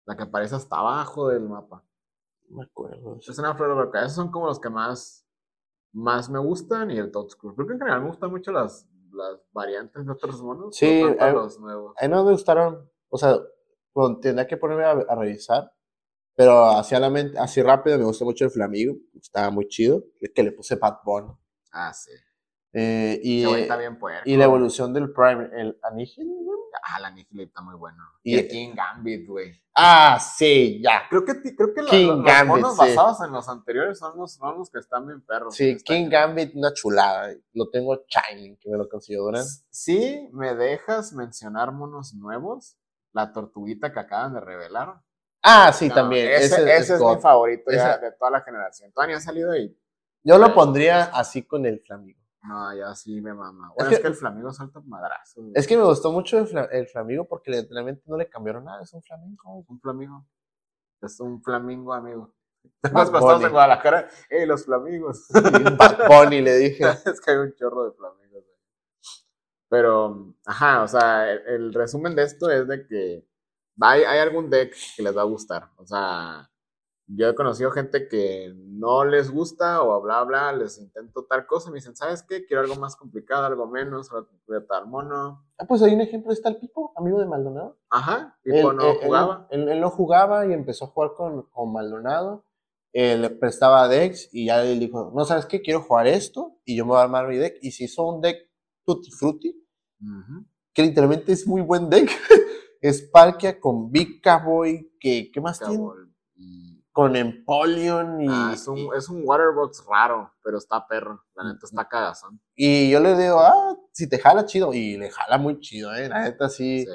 La que aparece hasta abajo del mapa. No me acuerdo. Es una flor de roca. Esos son como los que más más me gustan y el Toadscrew. Creo que en general me gustan mucho las, las variantes de otros monos. Sí, a, los nuevos. a mí no me gustaron, o sea, bueno, tendría que ponerme a, revisar, pero así, a la mente, así rápido me gusta mucho el Flamigo, estaba muy chido, que le puse Pat Bone. Ah, sí. Eh, y, está bien y la evolución del Prime, el Anihil, Ah, la Annihilate está muy bueno. Y, el King Gambit, güey. Ah, sí, ya. Creo que, creo que King los, Gambit, monos basados en los anteriores son los, son los que están bien perros. Sí, King Gambit, una chulada. Lo tengo Shining, que me lo consiguió Sí, me dejas mencionar monos nuevos. La tortuguita que acaban de revelar. Ah, sí, también. Ese, es, mi favorito de toda la generación. Todavía ha salido ahí. Yo lo pondría así con el Flamigo. No, ya sí me mama. Bueno, es, que, el Flamigo salta madrazo. Es que me gustó mucho el, el Flamigo porque literalmente no le cambiaron nada. Es un Flamengo. Un Flamingo. Es un Flamingo, amigo. Nos costamos en Guadalajara. ¡Ey, los Flamingos! Bad Bunny le dije. es que hay un chorro de Flamingos. Pero, ajá, o sea, el, resumen de esto es de que hay, hay algún deck que les va a gustar. O sea, yo he conocido gente que no les gusta o bla, bla, les intento tal cosa y me dicen, ¿sabes qué? Quiero algo más complicado, algo menos, a tal mono. Ah, pues hay un ejemplo, está el Pipo, amigo de Maldonado. Ajá, Pipo no jugaba. Él, no jugaba y empezó a jugar con, con Maldonado. le prestaba decks y ya le dijo, no, ¿sabes qué? Quiero jugar esto y yo me voy a armar mi deck. Y se hizo un deck Tutti Frutti, que literalmente es muy buen deck. es Palkia con Big Cowboy, que, ¿qué más tiene? con Empoleon y... Ah, es, un, es un waterbox raro, pero está perro, la neta está cagazón. Y yo le digo, ah, si te jala chido, y le jala muy chido, eh, la neta sí.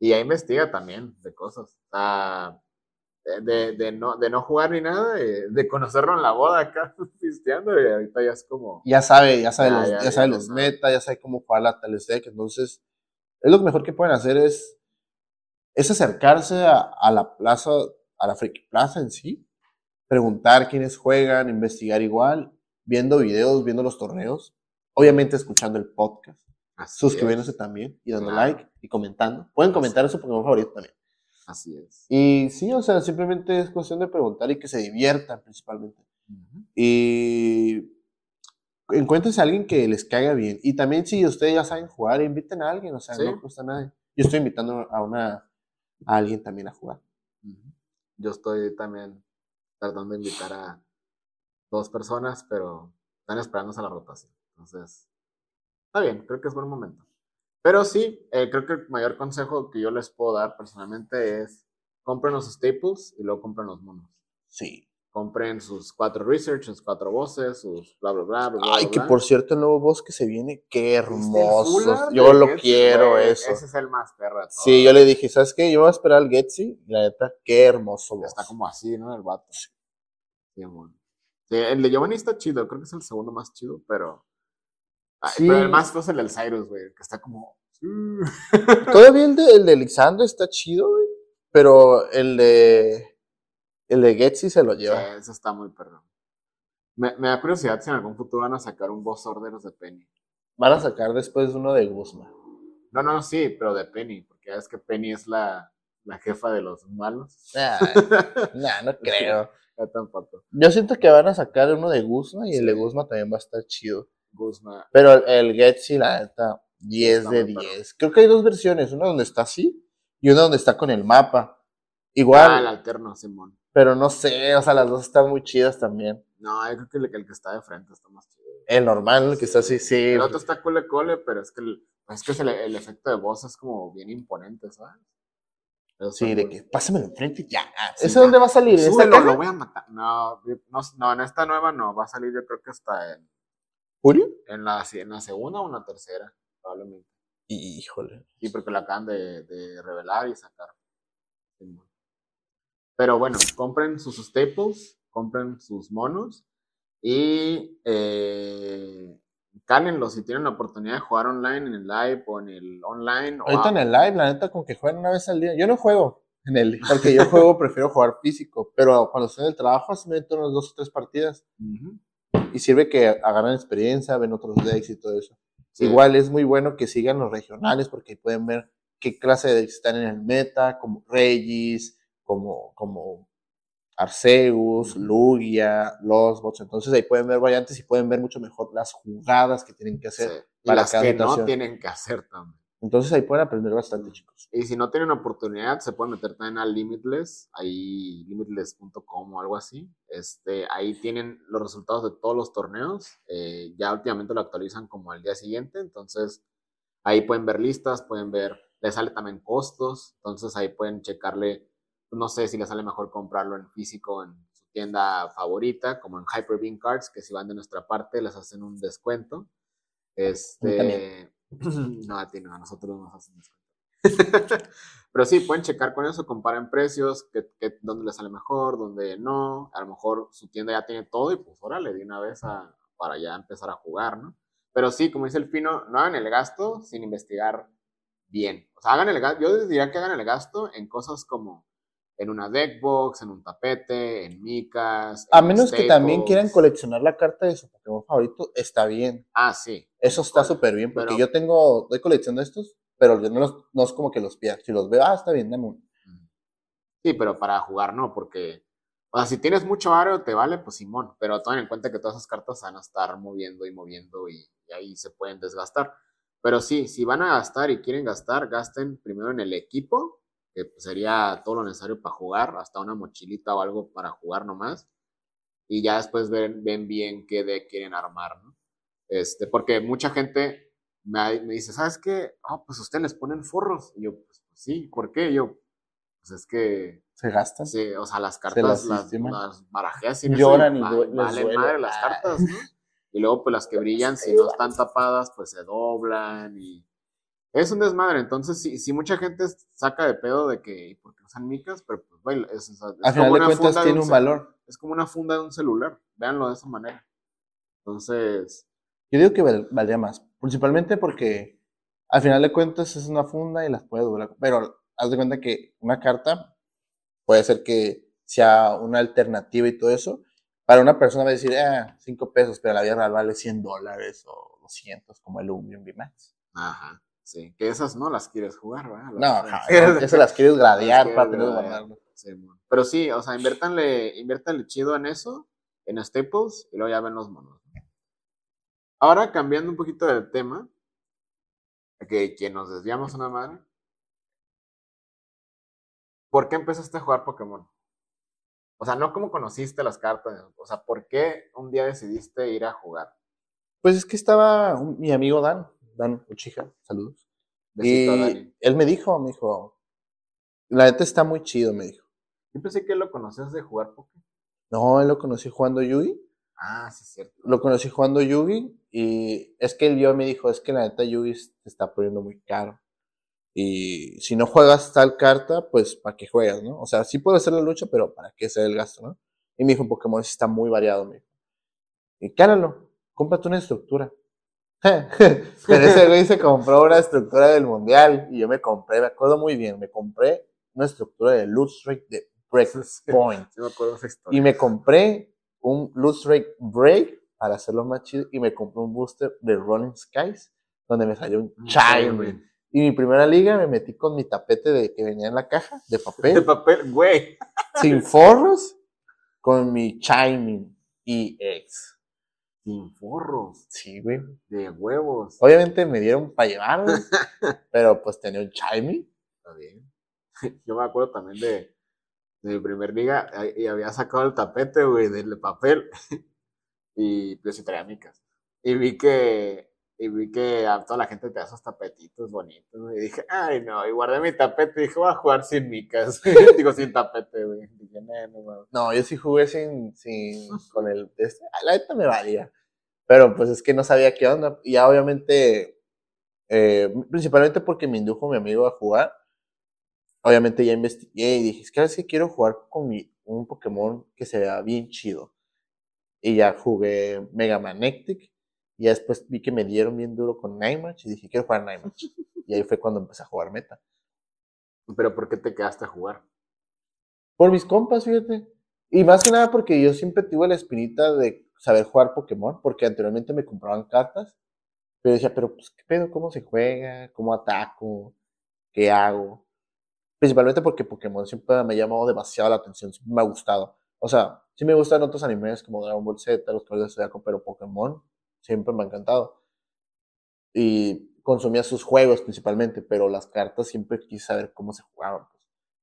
Y ahí investiga también de cosas, de, de, no, de no jugar ni nada, de, conocerlo en la boda acá, pisteando, y ahorita ya es como... Ya sabe, ya sabe los, ya, sabe los meta, ya sabe cómo jugar la tales deck, entonces es lo mejor que pueden hacer es, es acercarse a, la plaza, a la Friki Plaza en sí, preguntar quiénes juegan, investigar igual, viendo videos, viendo los torneos, obviamente escuchando el podcast, suscribiéndose también y dando like y comentando. Pueden comentar su Pokémon favorito también. Así es. Y sí, o sea, simplemente es cuestión de preguntar y que se diviertan principalmente. Y encuéntrense a alguien que les caiga bien. Y también si ustedes ya saben jugar, inviten a alguien, o sea, no cuesta nada. Yo estoy invitando a una a alguien también a jugar. Yo estoy también tratando de invitar a dos personas, pero están esperándose a la rotación. Entonces, está bien, creo que es buen momento. Pero sí, eh, creo que el mayor consejo que yo les puedo dar personalmente es compren los staples y luego compren los monos. Sí compren sus cuatro research, sus cuatro voces, sus bla, bla, bla, bla. Ay, que por cierto, el nuevo voz que se viene, qué hermoso. Yo lo quiero, eso. Ese es el más perra. Sí, yo le dije, ¿sabes qué? Yo voy a esperar al Getsy, la neta, qué hermoso voz. Está como así, ¿no? El vato. Sí, bueno. sí, el de Giovanni está chido, creo que es el segundo más chido, pero. sí. Pero el más es el del Cyrus, güey, que está como. Todavía el de, el de Lisandro está chido, güey. Pero el de el de Getsy se lo lleva. Sí, eso está muy perro. Me, da curiosidad si en algún futuro van a sacar un boss order de Penny. Van a sacar después uno de Guzma. No, no, sí, pero de Penny, porque es que Penny es la, la jefa de los malos. no, no creo. Yo tampoco. Yo siento que van a sacar uno de Guzma y el de Guzma también va a estar chido. Guzma. Pero el Getsy, la neta, 10 de 10. Creo que hay dos versiones, una donde está así y una donde está con el mapa. Igual. Ah, el alterno, Simón. Pero no sé, o sea, las dos están muy chidas también. No, yo creo que el, el que está de frente está más chido. El normal, el que está así, sí. El otro está cole cole, pero es que el, es que el, efecto de voz es como bien imponente, ¿sabes? sí, de que pásamelo enfrente y ya. ¿Ese dónde va a salir? ¿En esta lo voy a matar. No, no, en esta nueva no, va a salir yo creo que hasta en... ¿Julio? En la, en la segunda o en la tercera, probablemente. Híjole. Sí, porque la acaban de, de revelar y sacar. Pero bueno, compren sus staples, compren sus monos y eh, cálenlos si tienen la oportunidad de jugar online en el live o en el online. Ahorita en el live, la neta, con que jueguen una vez al día. Yo no juego en el, porque yo juego, prefiero jugar físico, pero cuando estoy en el trabajo, así me meto unas dos o tres partidas. Y sirve que agarran experiencia, ven otros decks y todo eso. Igual es muy bueno que sigan los regionales porque pueden ver qué clase de decks están en el meta, como Regis, como, como Arceus, Lugia, los bots. Entonces ahí pueden ver variantes y pueden ver mucho mejor las jugadas que tienen que hacer. para las que no tienen que hacer también. Entonces ahí pueden aprender bastante, chicos. Y si no tienen oportunidad, se pueden meter también a Limitless, ahí limitless.com o algo así. Este, ahí tienen los resultados de todos los torneos. Eh, ya últimamente lo actualizan como al día siguiente. Entonces ahí pueden ver listas, pueden ver, les sale también costos. Entonces ahí pueden checarle no sé si les sale mejor comprarlo en físico en su tienda favorita, como en Hyper Bean Cards, que si van de nuestra parte les hacen un descuento. Este, no, a ti no, a nosotros nos hacen descuento. Pero sí, pueden checar con eso, comparen precios, que, dónde les sale mejor, dónde no. A lo mejor su tienda ya tiene todo y pues órale, de una vez a, para ya empezar a jugar, ¿no? Pero sí, como dice el Fino, no hagan el gasto sin investigar bien. O sea, hagan el gasto, yo diría que hagan el gasto en cosas como en una deckbox, en un tapete, en micas. A menos que también quieran coleccionar la carta de su Pokémon favorito, está bien. Ah, sí. Eso está súper bien, porque yo tengo, doy colección de estos, pero yo no, los, no es como que los pida. Si los veo, ah, está bien, dame uno. Sí, pero para jugar no, porque, o sea, si tienes mucho aro, te vale, pues Simón, pero tomen en cuenta que todas esas cartas van a estar moviendo y moviendo y, y ahí se pueden desgastar. Pero sí, si van a gastar y quieren gastar, gasten primero en el equipo que pues, sería todo lo necesario para jugar, hasta una mochilita o algo para jugar nomás. Y ya después ven, ven bien qué deck quieren armar, ¿no? Este, porque mucha gente me, me dice, ¿sabes qué? Ah, pues ustedes les ponen forros. Y yo, pues, pues, sí, ¿por qué? yo, pues es que... ¿Se gastan? Sí, o sea, las cartas las, las, barajeas y Lloran y vale, madre las ah. cartas, ¿no? Y luego, pues las que brillan, si no están tapadas, pues se doblan y es un desmadre, entonces si, si mucha gente saca de pedo de que, porque usan micas, pero pues, bueno, es, es, como una funda tiene un, valor. Es como una funda de un celular, véanlo de esa manera. Entonces... Yo digo que valdría más, principalmente porque al final de cuentas es una funda y las puedes durar. Pero haz de cuenta que una carta puede ser que sea una alternativa y todo eso. Para una persona va a decir, ah, 5 pesos, pero la vida real vale 100 dólares o 200, como el Airbnb Max. Ajá, sí. Que esas no las quieres jugar, ¿verdad? no, esas las quieres gradear para tener guardarlo. Sí, pero sí, o sea, inviértanle, inviértanle chido en eso, en Staples, y luego ya ven los monos. Ahora, cambiando un poquito del tema, que, que nos desviamos una madre. ¿Por qué empezaste a jugar Pokémon? O sea, no cómo conociste las cartas, o sea, ¿por qué un día decidiste ir a jugar? Pues es que estaba mi amigo Dan, Dan Uchija, saludos. y él me dijo, me dijo, la neta está muy chido, me dijo. Yo pensé que lo conocías de jugar Pokémon. No, él lo conocí jugando Yugi. Ah, sí, es cierto. Lo conocí jugando Yugi y es que él yo me dijo, es que la neta Yugi te está poniendo muy caro. Y si no juegas tal carta, pues ¿para qué juegas, no? O sea, sí puede hacer la lucha, pero ¿para qué hacer el gasto, no? Y me dijo, Pokémon está muy variado, me dijo. Y cálalo, cómprate una estructura. Pero ese güey se compró una estructura del mundial y yo me compré, me acuerdo muy bien, me compré una estructura de Strike de Breakpoint. y me compré un Strike Break para hacerlo más chido y me compré un booster de Running Skies donde me salió un Chime. Y mi primera liga me metí con mi tapete de que venía en la caja de papel. De papel, güey. Sin forros, con mi Chiming EX. Sin forros. Sí, güey. De huevos. Obviamente me dieron para llevar, pero pues tenía un Chiming. Está bien. Yo me acuerdo también de, de mi primer liga y había sacado el tapete, güey, del papel. y pues y traía micas. Y vi que, y vi que a toda la gente te da esos tapetitos bonitos. Y dije, ay, no, y guardé mi tapete y dije, voy a jugar sin micas. Digo, sin tapete, güey. No, no, yo sí jugué sin, sin, con el, este, la neta me valía. Pero pues es que no sabía qué onda. Y ya obviamente, eh, principalmente porque me indujo mi amigo a jugar obviamente ya investigué y dije, es que a veces quiero jugar con mi, un Pokémon que se vea bien chido. Y ya jugué Mega Magnetic. Y después vi que me dieron bien duro con Nightmatch y dije, quiero jugar Nightmatch. y ahí fue cuando empecé a jugar meta. ¿Pero por qué te quedaste a jugar? Por mis compas, fíjate. Y más que nada porque yo siempre tuve la espinita de saber jugar Pokémon, porque anteriormente me compraban cartas, pero decía, pero pues, ¿qué pedo? ¿Cómo se juega? ¿Cómo ataco? ¿Qué hago? Principalmente porque Pokémon siempre me ha llamado demasiado la atención, siempre me ha gustado. O sea, sí me gustan otros animes como Dragon Ball Z, los Caballeros de Zodiaco, pero Pokémon siempre me ha encantado. Y consumía sus juegos principalmente, pero las cartas siempre quise saber cómo se jugaban.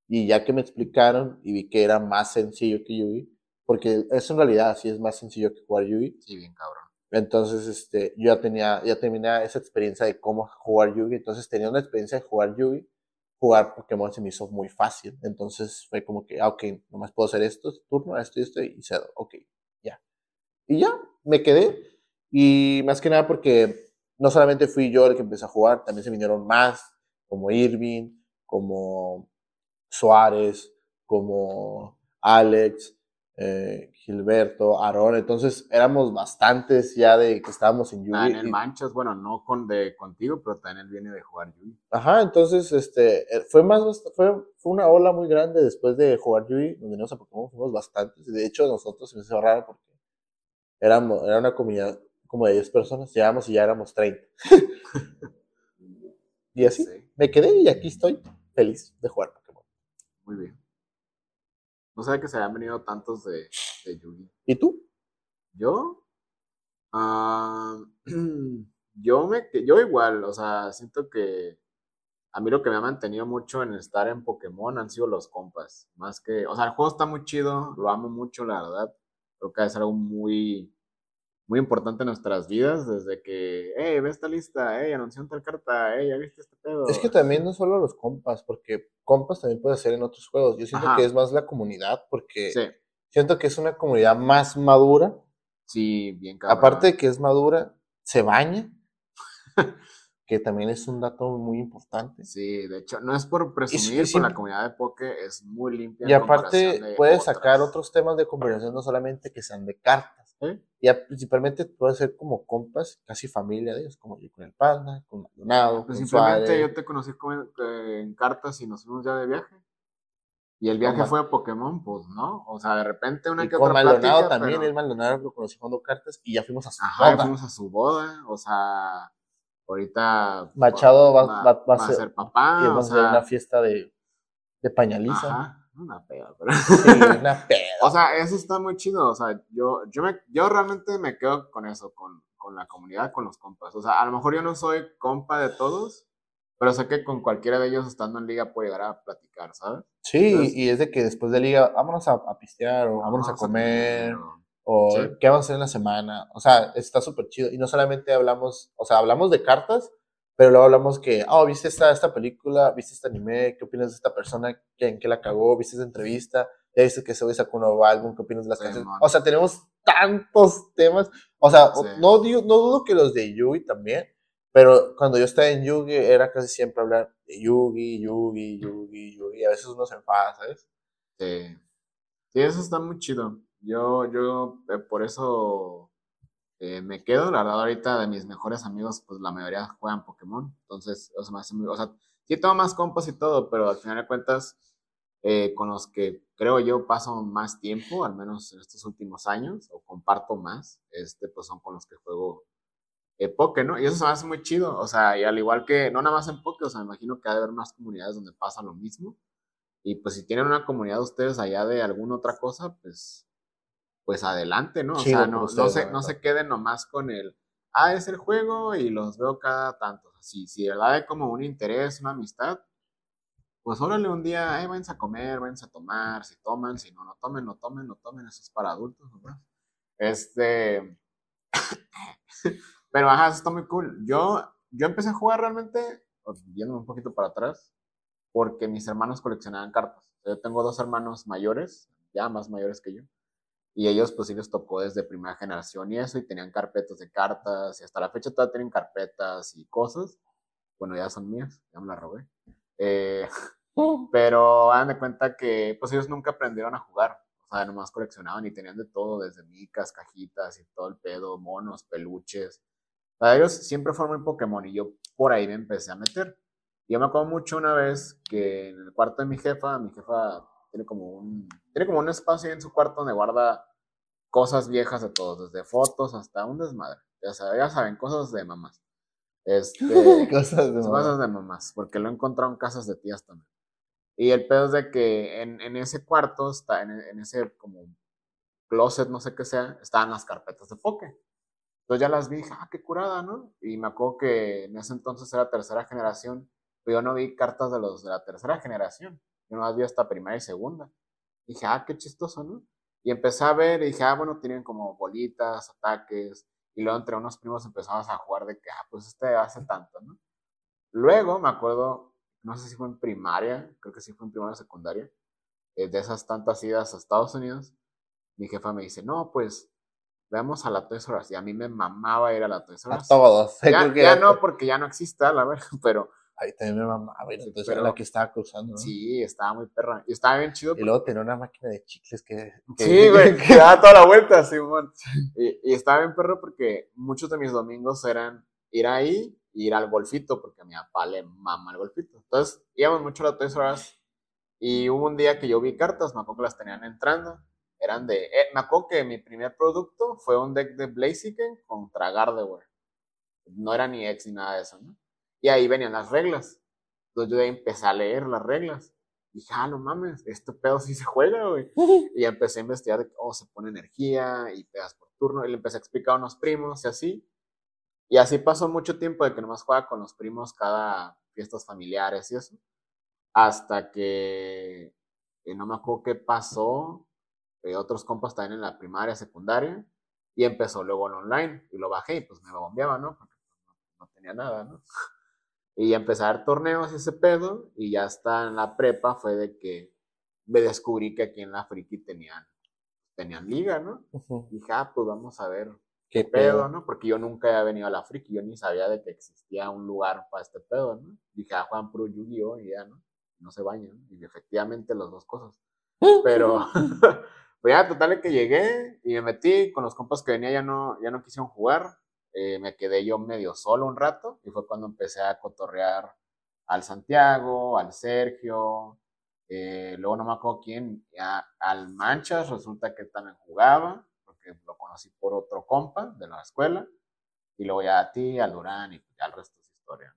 Y ya que me explicaron y vi que era más sencillo que Yugi, porque eso en realidad sí es más sencillo que jugar Yugi. Sí, bien cabrón. Entonces, este, yo ya tenía, ya tenía esa experiencia de cómo jugar Yugi, entonces tenía una experiencia de jugar Yugi jugar Pokémon se me hizo muy fácil. Entonces fue como que, ah, ok, nomás puedo hacer esto, turno, esto y esto, y cedo. Ok, ya. Y ya, me quedé. Y más que nada porque no solamente fui yo el que empecé a jugar, también se vinieron más, como Irving, como Suárez, como Alex, eh, Gilberto, Aarón, entonces éramos bastantes ya de que estábamos en Yugi. en el Manchas, bueno, no con de contigo, pero también él viene de jugar Yugi. Ajá, entonces este, eh, fue más, fue, fue una ola muy grande después de jugar Yugi, donde venimos a Pokémon, fuimos bastantes, de hecho nosotros se me hizo raro porque éramos, era una comunidad como de 10 personas, llegamos y ya éramos 30. y así, me quedé y aquí estoy feliz de jugar. Muy bien. No sabía que se habían venido tantos de, de Yugi. ¿Y tú? ¿Yo? Ah, yo me yo igual, o sea, siento que a mí lo que me ha mantenido mucho en estar en Pokémon han sido los compas. Más que, o sea, el juego está muy chido, lo amo mucho, la verdad. Creo que es algo muy, muy importante en nuestras vidas, desde que, hey, ve esta lista, hey, anunció tal carta, hey, ya viste este pedo. Es que también no solo los compas, porque compas también puede ser en otros juegos. Yo siento que es más la comunidad, porque siento que es una comunidad más madura. Sí, bien cabrón. Aparte de que es madura, se baña. que también es un dato muy importante. Sí, de hecho, no es por presumir con la comunidad de Poké, es muy limpia. Y aparte, puedes sacar otros temas de conversación, no solamente que sean de cartas. ¿Eh? Y principalmente puede ser como compas, casi familia de ellos, como yo con el Panda, con Maldonado. Pues simplemente yo te conocí en cartas y nos fuimos ya de viaje. Y el viaje fue a Pokémon, pues, ¿no? O sea, de repente una que con otra Maldonado también, el Maldonado lo conocí jugando cartas y ya fuimos a su Ajá, boda. fuimos a su boda, o sea, Ahorita. Machado va, a, ser, papá. Y vamos a una fiesta de, de pañaliza. Ajá, una peda, pero. Sí, una peda. o sea, eso está muy chido. O sea, yo, yo, me, yo realmente me quedo con eso, con, con la comunidad, con los compas. O sea, a lo mejor yo no soy compa de todos, pero sé que con cualquiera de ellos estando en liga puedo llegar a platicar, ¿sabes? Sí, y es de que después de liga, vámonos a, pistear o vámonos, a comer o qué vamos a hacer en la semana. O sea, está súper chido. Y no solamente hablamos, o sea, hablamos de cartas, pero luego hablamos que, oh, ¿viste esta, esta película? ¿Viste este anime? ¿Qué opinas de esta persona? ¿En qué la cagó? ¿Viste esta entrevista? ¿Ya viste que se hoy sacó un nuevo álbum? ¿Qué opinas de las canciones? O sea, tenemos tantos temas. O sea, no, digo, no dudo que los de Yugi también, pero cuando yo estaba en Yugi era casi siempre hablar de Yugi, Yugi, Yugi, Yugi. A veces uno se enfada, ¿sabes? Sí. Sí, eso está muy chido. Yo, yo eh, por eso eh, me quedo. La verdad, ahorita de mis mejores amigos, pues la mayoría juegan Pokémon. Entonces, o sea, o sea sí tengo más compas y todo, pero al final de cuentas, eh, con los que creo yo paso más tiempo, al menos en estos últimos años, o comparto más, este, pues son con los que juego eh, Poké, ¿no? Y eso se me hace muy chido. O sea, y al igual que, no nada más en Poké, o sea, me imagino que ha de haber más comunidades donde pasa lo mismo. Y pues si tienen una comunidad ustedes allá de alguna otra cosa, pues pues adelante, ¿no? O sea, no, no, se, no se queden nomás con el, ah, es el juego y los veo cada tanto. Así, si de verdad hay como un interés, una amistad, pues órale un día, eh, váyanse a comer, váyanse a tomar, si toman, si no, no tomen, no tomen, no tomen, eso es para adultos, ¿no? Este, pero ajá, eso está muy cool. Yo, yo empecé a jugar realmente, viendo un poquito para atrás, porque mis hermanos coleccionaban cartas. Yo tengo dos hermanos mayores, ya más mayores que yo, y ellos pues sí les tocó desde primera generación y eso, y tenían carpetas de cartas, y hasta la fecha todavía tienen carpetas y cosas. Bueno, ya son mías, ya me las robé. Eh, pero hagan de cuenta que pues ellos nunca aprendieron a jugar. O sea, nomás coleccionaban y tenían de todo, desde micas, cajitas y todo el pedo, monos, peluches. Para ellos siempre fueron muy Pokémon y yo por ahí me empecé a meter. Y yo me acuerdo mucho una vez que en el cuarto de mi jefa, mi jefa tiene como un, tiene como un espacio en su cuarto donde guarda cosas viejas de todos, desde fotos hasta un desmadre. Ya saben, ya saben cosas de mamás. Este, cosas, de cosas de mamás, porque lo he encontrado en casas de tías también. Y el pedo es de que en, en ese cuarto, está, en, en, ese como closet, no sé qué sea, estaban las carpetas de poke. Entonces ya las vi, dije, ah, qué curada, ¿no? Y me acuerdo que en ese entonces era tercera generación, pero yo no vi cartas de los de la tercera generación. Yo no vi hasta primera y segunda. dije, ah, qué chistoso, ¿no? Y empecé a ver y dije, ah, bueno, tienen como bolitas, ataques. Y luego entre unos primos empezamos a jugar de que, ah, pues este hace tanto, ¿no? Luego me acuerdo, no sé si fue en primaria, creo que sí fue en primaria o secundaria, eh, de esas tantas idas a Estados Unidos, mi jefa me dice, no, pues veamos a la Toys R Us. Y a mí me mamaba ir a la Toys R Us. A todos. Ya, ya no, porque ya no existe, la verdad, pero Ahí también me mamaba, entonces era la que estaba cruzando, ¿no? Sí, estaba muy perra. Y estaba bien chido. Y luego tenía una máquina de chicles que... sí, güey, que daba toda la vuelta, Simón. y, y estaba bien perro porque muchos de mis domingos eran ir ahí y ir al golfito, porque a mi papá le mama el golfito. Entonces, íbamos mucho las tres horas y hubo un día que yo vi cartas, me acuerdo que las tenían entrando. Eran de... Eh, me acuerdo que mi primer producto fue un deck de Blaziken contra Gardevoir. No era ni ex ni nada de eso, ¿no? Y ahí venían las reglas. Entonces yo empecé a leer las reglas. Y dije, ah, no mames, este pedo sí se juega, güey. Y empecé a investigar de oh, se pone energía y pegas por turno. Y le empecé a explicar a unos primos y así. Y así pasó mucho tiempo de que nomás juega con los primos cada fiestas familiares y eso. Hasta que eh, no me acuerdo qué pasó. Eh, otros compas también en la primaria, secundaria. Y empezó luego en online. Y lo bajé y pues me bombeaba, ¿no? Porque no tenía nada, ¿no? Y empezar torneos y ese pedo, y ya está en la prepa, fue de que me descubrí que aquí en la Friki tenían, tenían liga, ¿no? Y dije, ah, pues vamos a ver qué pedo, ¿no? Porque yo nunca había venido a la friki, yo ni sabía de que existía un lugar para este pedo, ¿no? Dije, ah, Juan Pro Yu-Gi-Oh! y ya, ¿no? No se bañan, y efectivamente las dos cosas. Pero, pues ya, total que llegué y me metí, con los compas que venía ya no, ya no quisieron jugar, eh, me quedé yo medio solo un rato, y fue cuando empecé a cotorrear al Santiago, al Sergio, eh, luego no me acuerdo quién, al Manchas, resulta que también jugaba, porque lo conocí por otro compa de la escuela, y luego ya a ti, al Durán, y ya el resto es historia.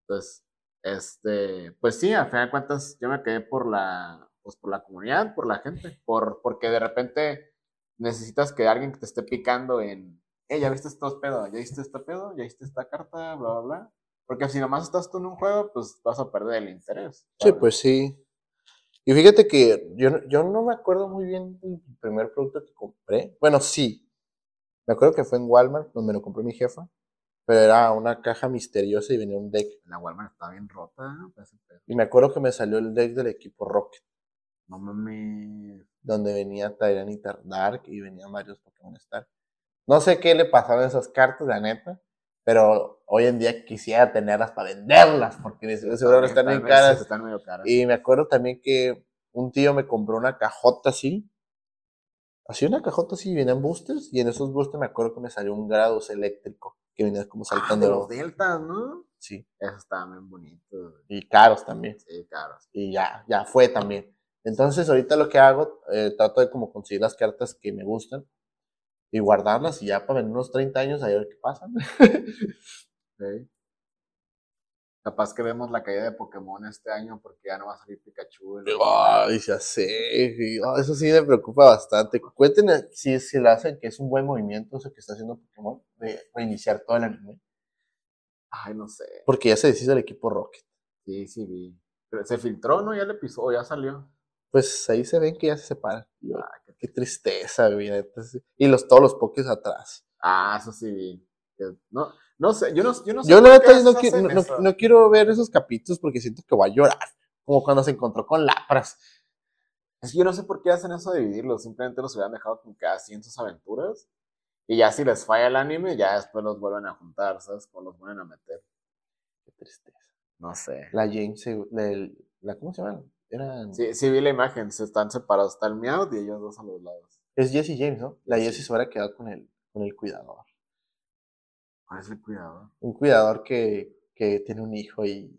Entonces, este, pues sí, a fin de cuentas, yo me quedé por la, pues por la comunidad, por la gente, por, porque de repente necesitas que alguien te esté picando en, eh, ya viste estos pedos, ya viste este pedo, ya viste esta carta, bla, bla, bla. Porque si nomás estás tú en un juego, pues vas a perder el interés. Sí, pues sí. Y fíjate que yo, yo no me acuerdo muy bien del primer producto que compré. Bueno, sí. Me acuerdo que fue en Walmart, donde lo compró mi jefa. Pero era una caja misteriosa y venía un deck. La Walmart estaba bien rota. Y me acuerdo que me salió el deck del equipo Rocket. No mames. Donde venía Tyranitar Dark y venían varios Pokémon Star. No sé qué le pasaron a esas cartas, la neta pero hoy en día quisiera tenerlas para venderlas, porque seguro están bien caras. Están medio caras. Y me acuerdo también que un tío me compró una cajota así, así una cajota así, venían boosters, y en esos boosters me acuerdo que me salió un Grados eléctrico, que venía como ah, saltando. Ah, los deltas, ¿no? Sí. Esos estaban bien bonitos. Y caros también. Sí, caros. Y ya, ya fue también. Entonces ahorita lo que hago, eh, trato de como conseguir las cartas que me gustan y guardarlas y ya para en unos 30 años a ver qué pasa. Capaz que vemos la caída de Pokémon este año porque ya no va a salir Pikachu. Ay, ya sé. eso sí me preocupa bastante. Cuéntenme si, si le hacen que es un buen movimiento eso que está haciendo Pokémon de reiniciar todo el anime. Ay, no sé. Porque ya se decide el equipo Rocket. Sí, sí, vi. Pero se filtró, ¿no? Ya le pisó, ya salió. Pues ahí se ven que ya se separan. Qué tristeza, güey. Y los, todos los pokés atrás. Ah, eso sí. No, no sé, yo no, yo no sé. Yo la verdad no, no, no, quiero ver esos capítulos porque siento que voy a llorar. Como cuando se encontró con Lapras. Es que yo no sé por qué hacen eso de dividirlos. Simplemente los hubieran dejado como que así en sus aventuras. Y ya si les falla el anime, ya después los vuelven a juntar, ¿sabes? O los vuelven a meter. Qué tristeza. No sé. La James, la, la ¿cómo se llama? Sí, sí vi la imagen, se están separados, está el Meowth y ellos dos a los lados. Es Jesse James, ¿no? La Jesse se hubiera quedado con el, con el cuidador. ¿Cuál es el cuidador? Un cuidador que, que tiene un hijo y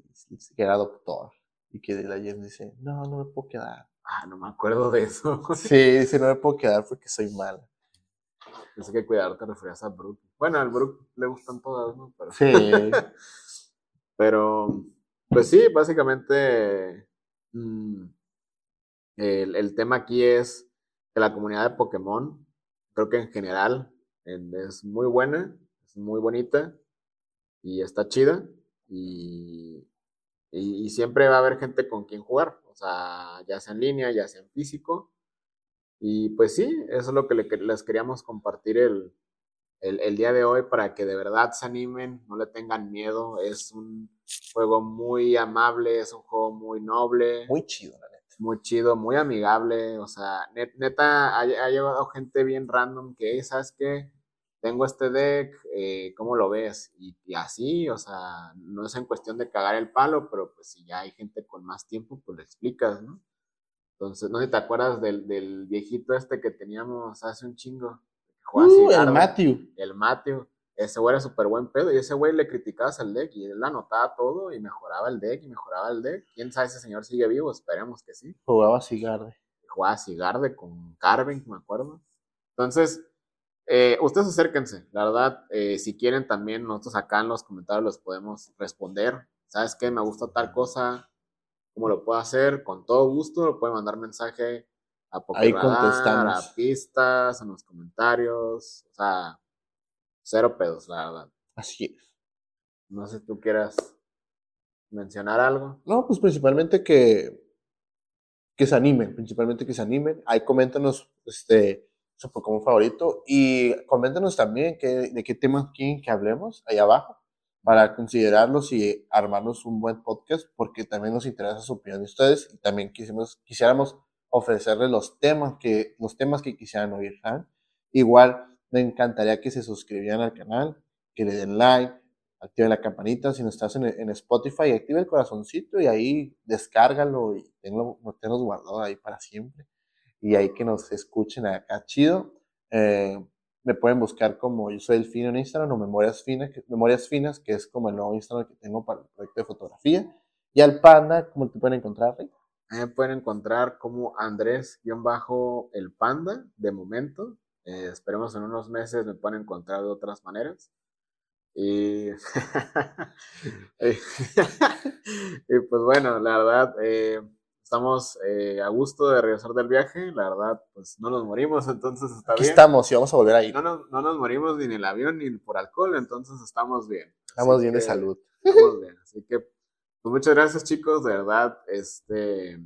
que era doctor. Y que la James dice, no, no me puedo quedar. Ah, no me acuerdo de eso. sí, dice, no me puedo quedar porque soy mala. Pensé que cuidador te referías a Brooke. Bueno, al Brooke le gustan todas, ¿no? Pero... Sí. Pero, pues sí, básicamente Mm, el, tema aquí es que la comunidad de Pokémon, creo que en general es muy buena, es muy bonita y está chida. Y, siempre va a haber gente con quien jugar, o sea, ya sea en línea, ya sea en físico. Y pues sí, eso es lo que les queríamos compartir el, el, día de hoy para que de verdad se animen, no le tengan miedo. Es un juego muy amable, es un juego muy noble. Muy chido, la neta. Muy chido, muy amigable. O sea, neta, ha, llegado gente bien random que, ¿sabes qué? Tengo este deck, eh, ¿cómo lo ves? Y, así, o sea, no es en cuestión de cagar el palo, pero pues si ya hay gente con más tiempo, pues le explicas, ¿no? Entonces, no sé si te acuerdas del, del viejito este que teníamos hace un chingo Uh, el Matthew. El Matthew. Ese güey era súper buen pedo. Y ese güey le criticabas al deck y él anotaba todo y mejoraba el deck y mejoraba el deck. ¿Quién sabe si ese señor sigue vivo? Esperemos que sí. Jugaba Cigarde. Jugaba Cigarde con Carvin, me acuerdo. Entonces, eh, ustedes acérquense. La verdad, eh, si quieren también, nosotros acá en los comentarios los podemos responder. ¿Sabes qué? Me gusta tal cosa. ¿Cómo lo puedo hacer? Con todo gusto. Lo pueden mandar mensaje a contestamos. a pistas, en los comentarios, o sea, cero pedos, la verdad. Así es. No sé si tú quieras mencionar algo. No, pues principalmente que, que se animen, principalmente que se animen. Ahí coméntanos este, su Pokémon favorito y coméntanos también que, de qué temas quieren que hablemos ahí abajo para considerarlos y armarnos un buen podcast porque también nos interesa su opinión de ustedes y también quisimos, quisiéramos ofrecerles los temas que, los temas que quisieran oír. Igual, Me encantaría que se suscribieran al canal, que le den like, activen la campanita. Si no estás en, Spotify, activa el corazoncito y ahí descárgalo y tenlo, guardado ahí para siempre. Y ahí que nos escuchen acá chido. Eh, me pueden buscar como yo soy el fino en Instagram o Memorias Finas, Memorias Finas, que es como el nuevo Instagram que tengo para el proyecto de fotografía. Y al Panda, ¿cómo te pueden encontrar, Rey? Me pueden encontrar como Andrés-el Panda, de momento. Eh, esperemos en unos meses me puedan encontrar de otras maneras. Y, y pues bueno, la verdad, eh, estamos eh, a gusto de regresar del viaje, la verdad, pues no nos morimos, entonces está Aquí bien. estamos y vamos a volver ahí. No nos, no nos morimos ni en el avión ni por alcohol, entonces estamos bien. Estamos bien de salud. Estamos bien, así que pues muchas gracias chicos, de verdad, este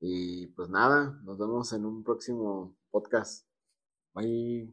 y pues nada, nos vemos en un próximo podcast. 喂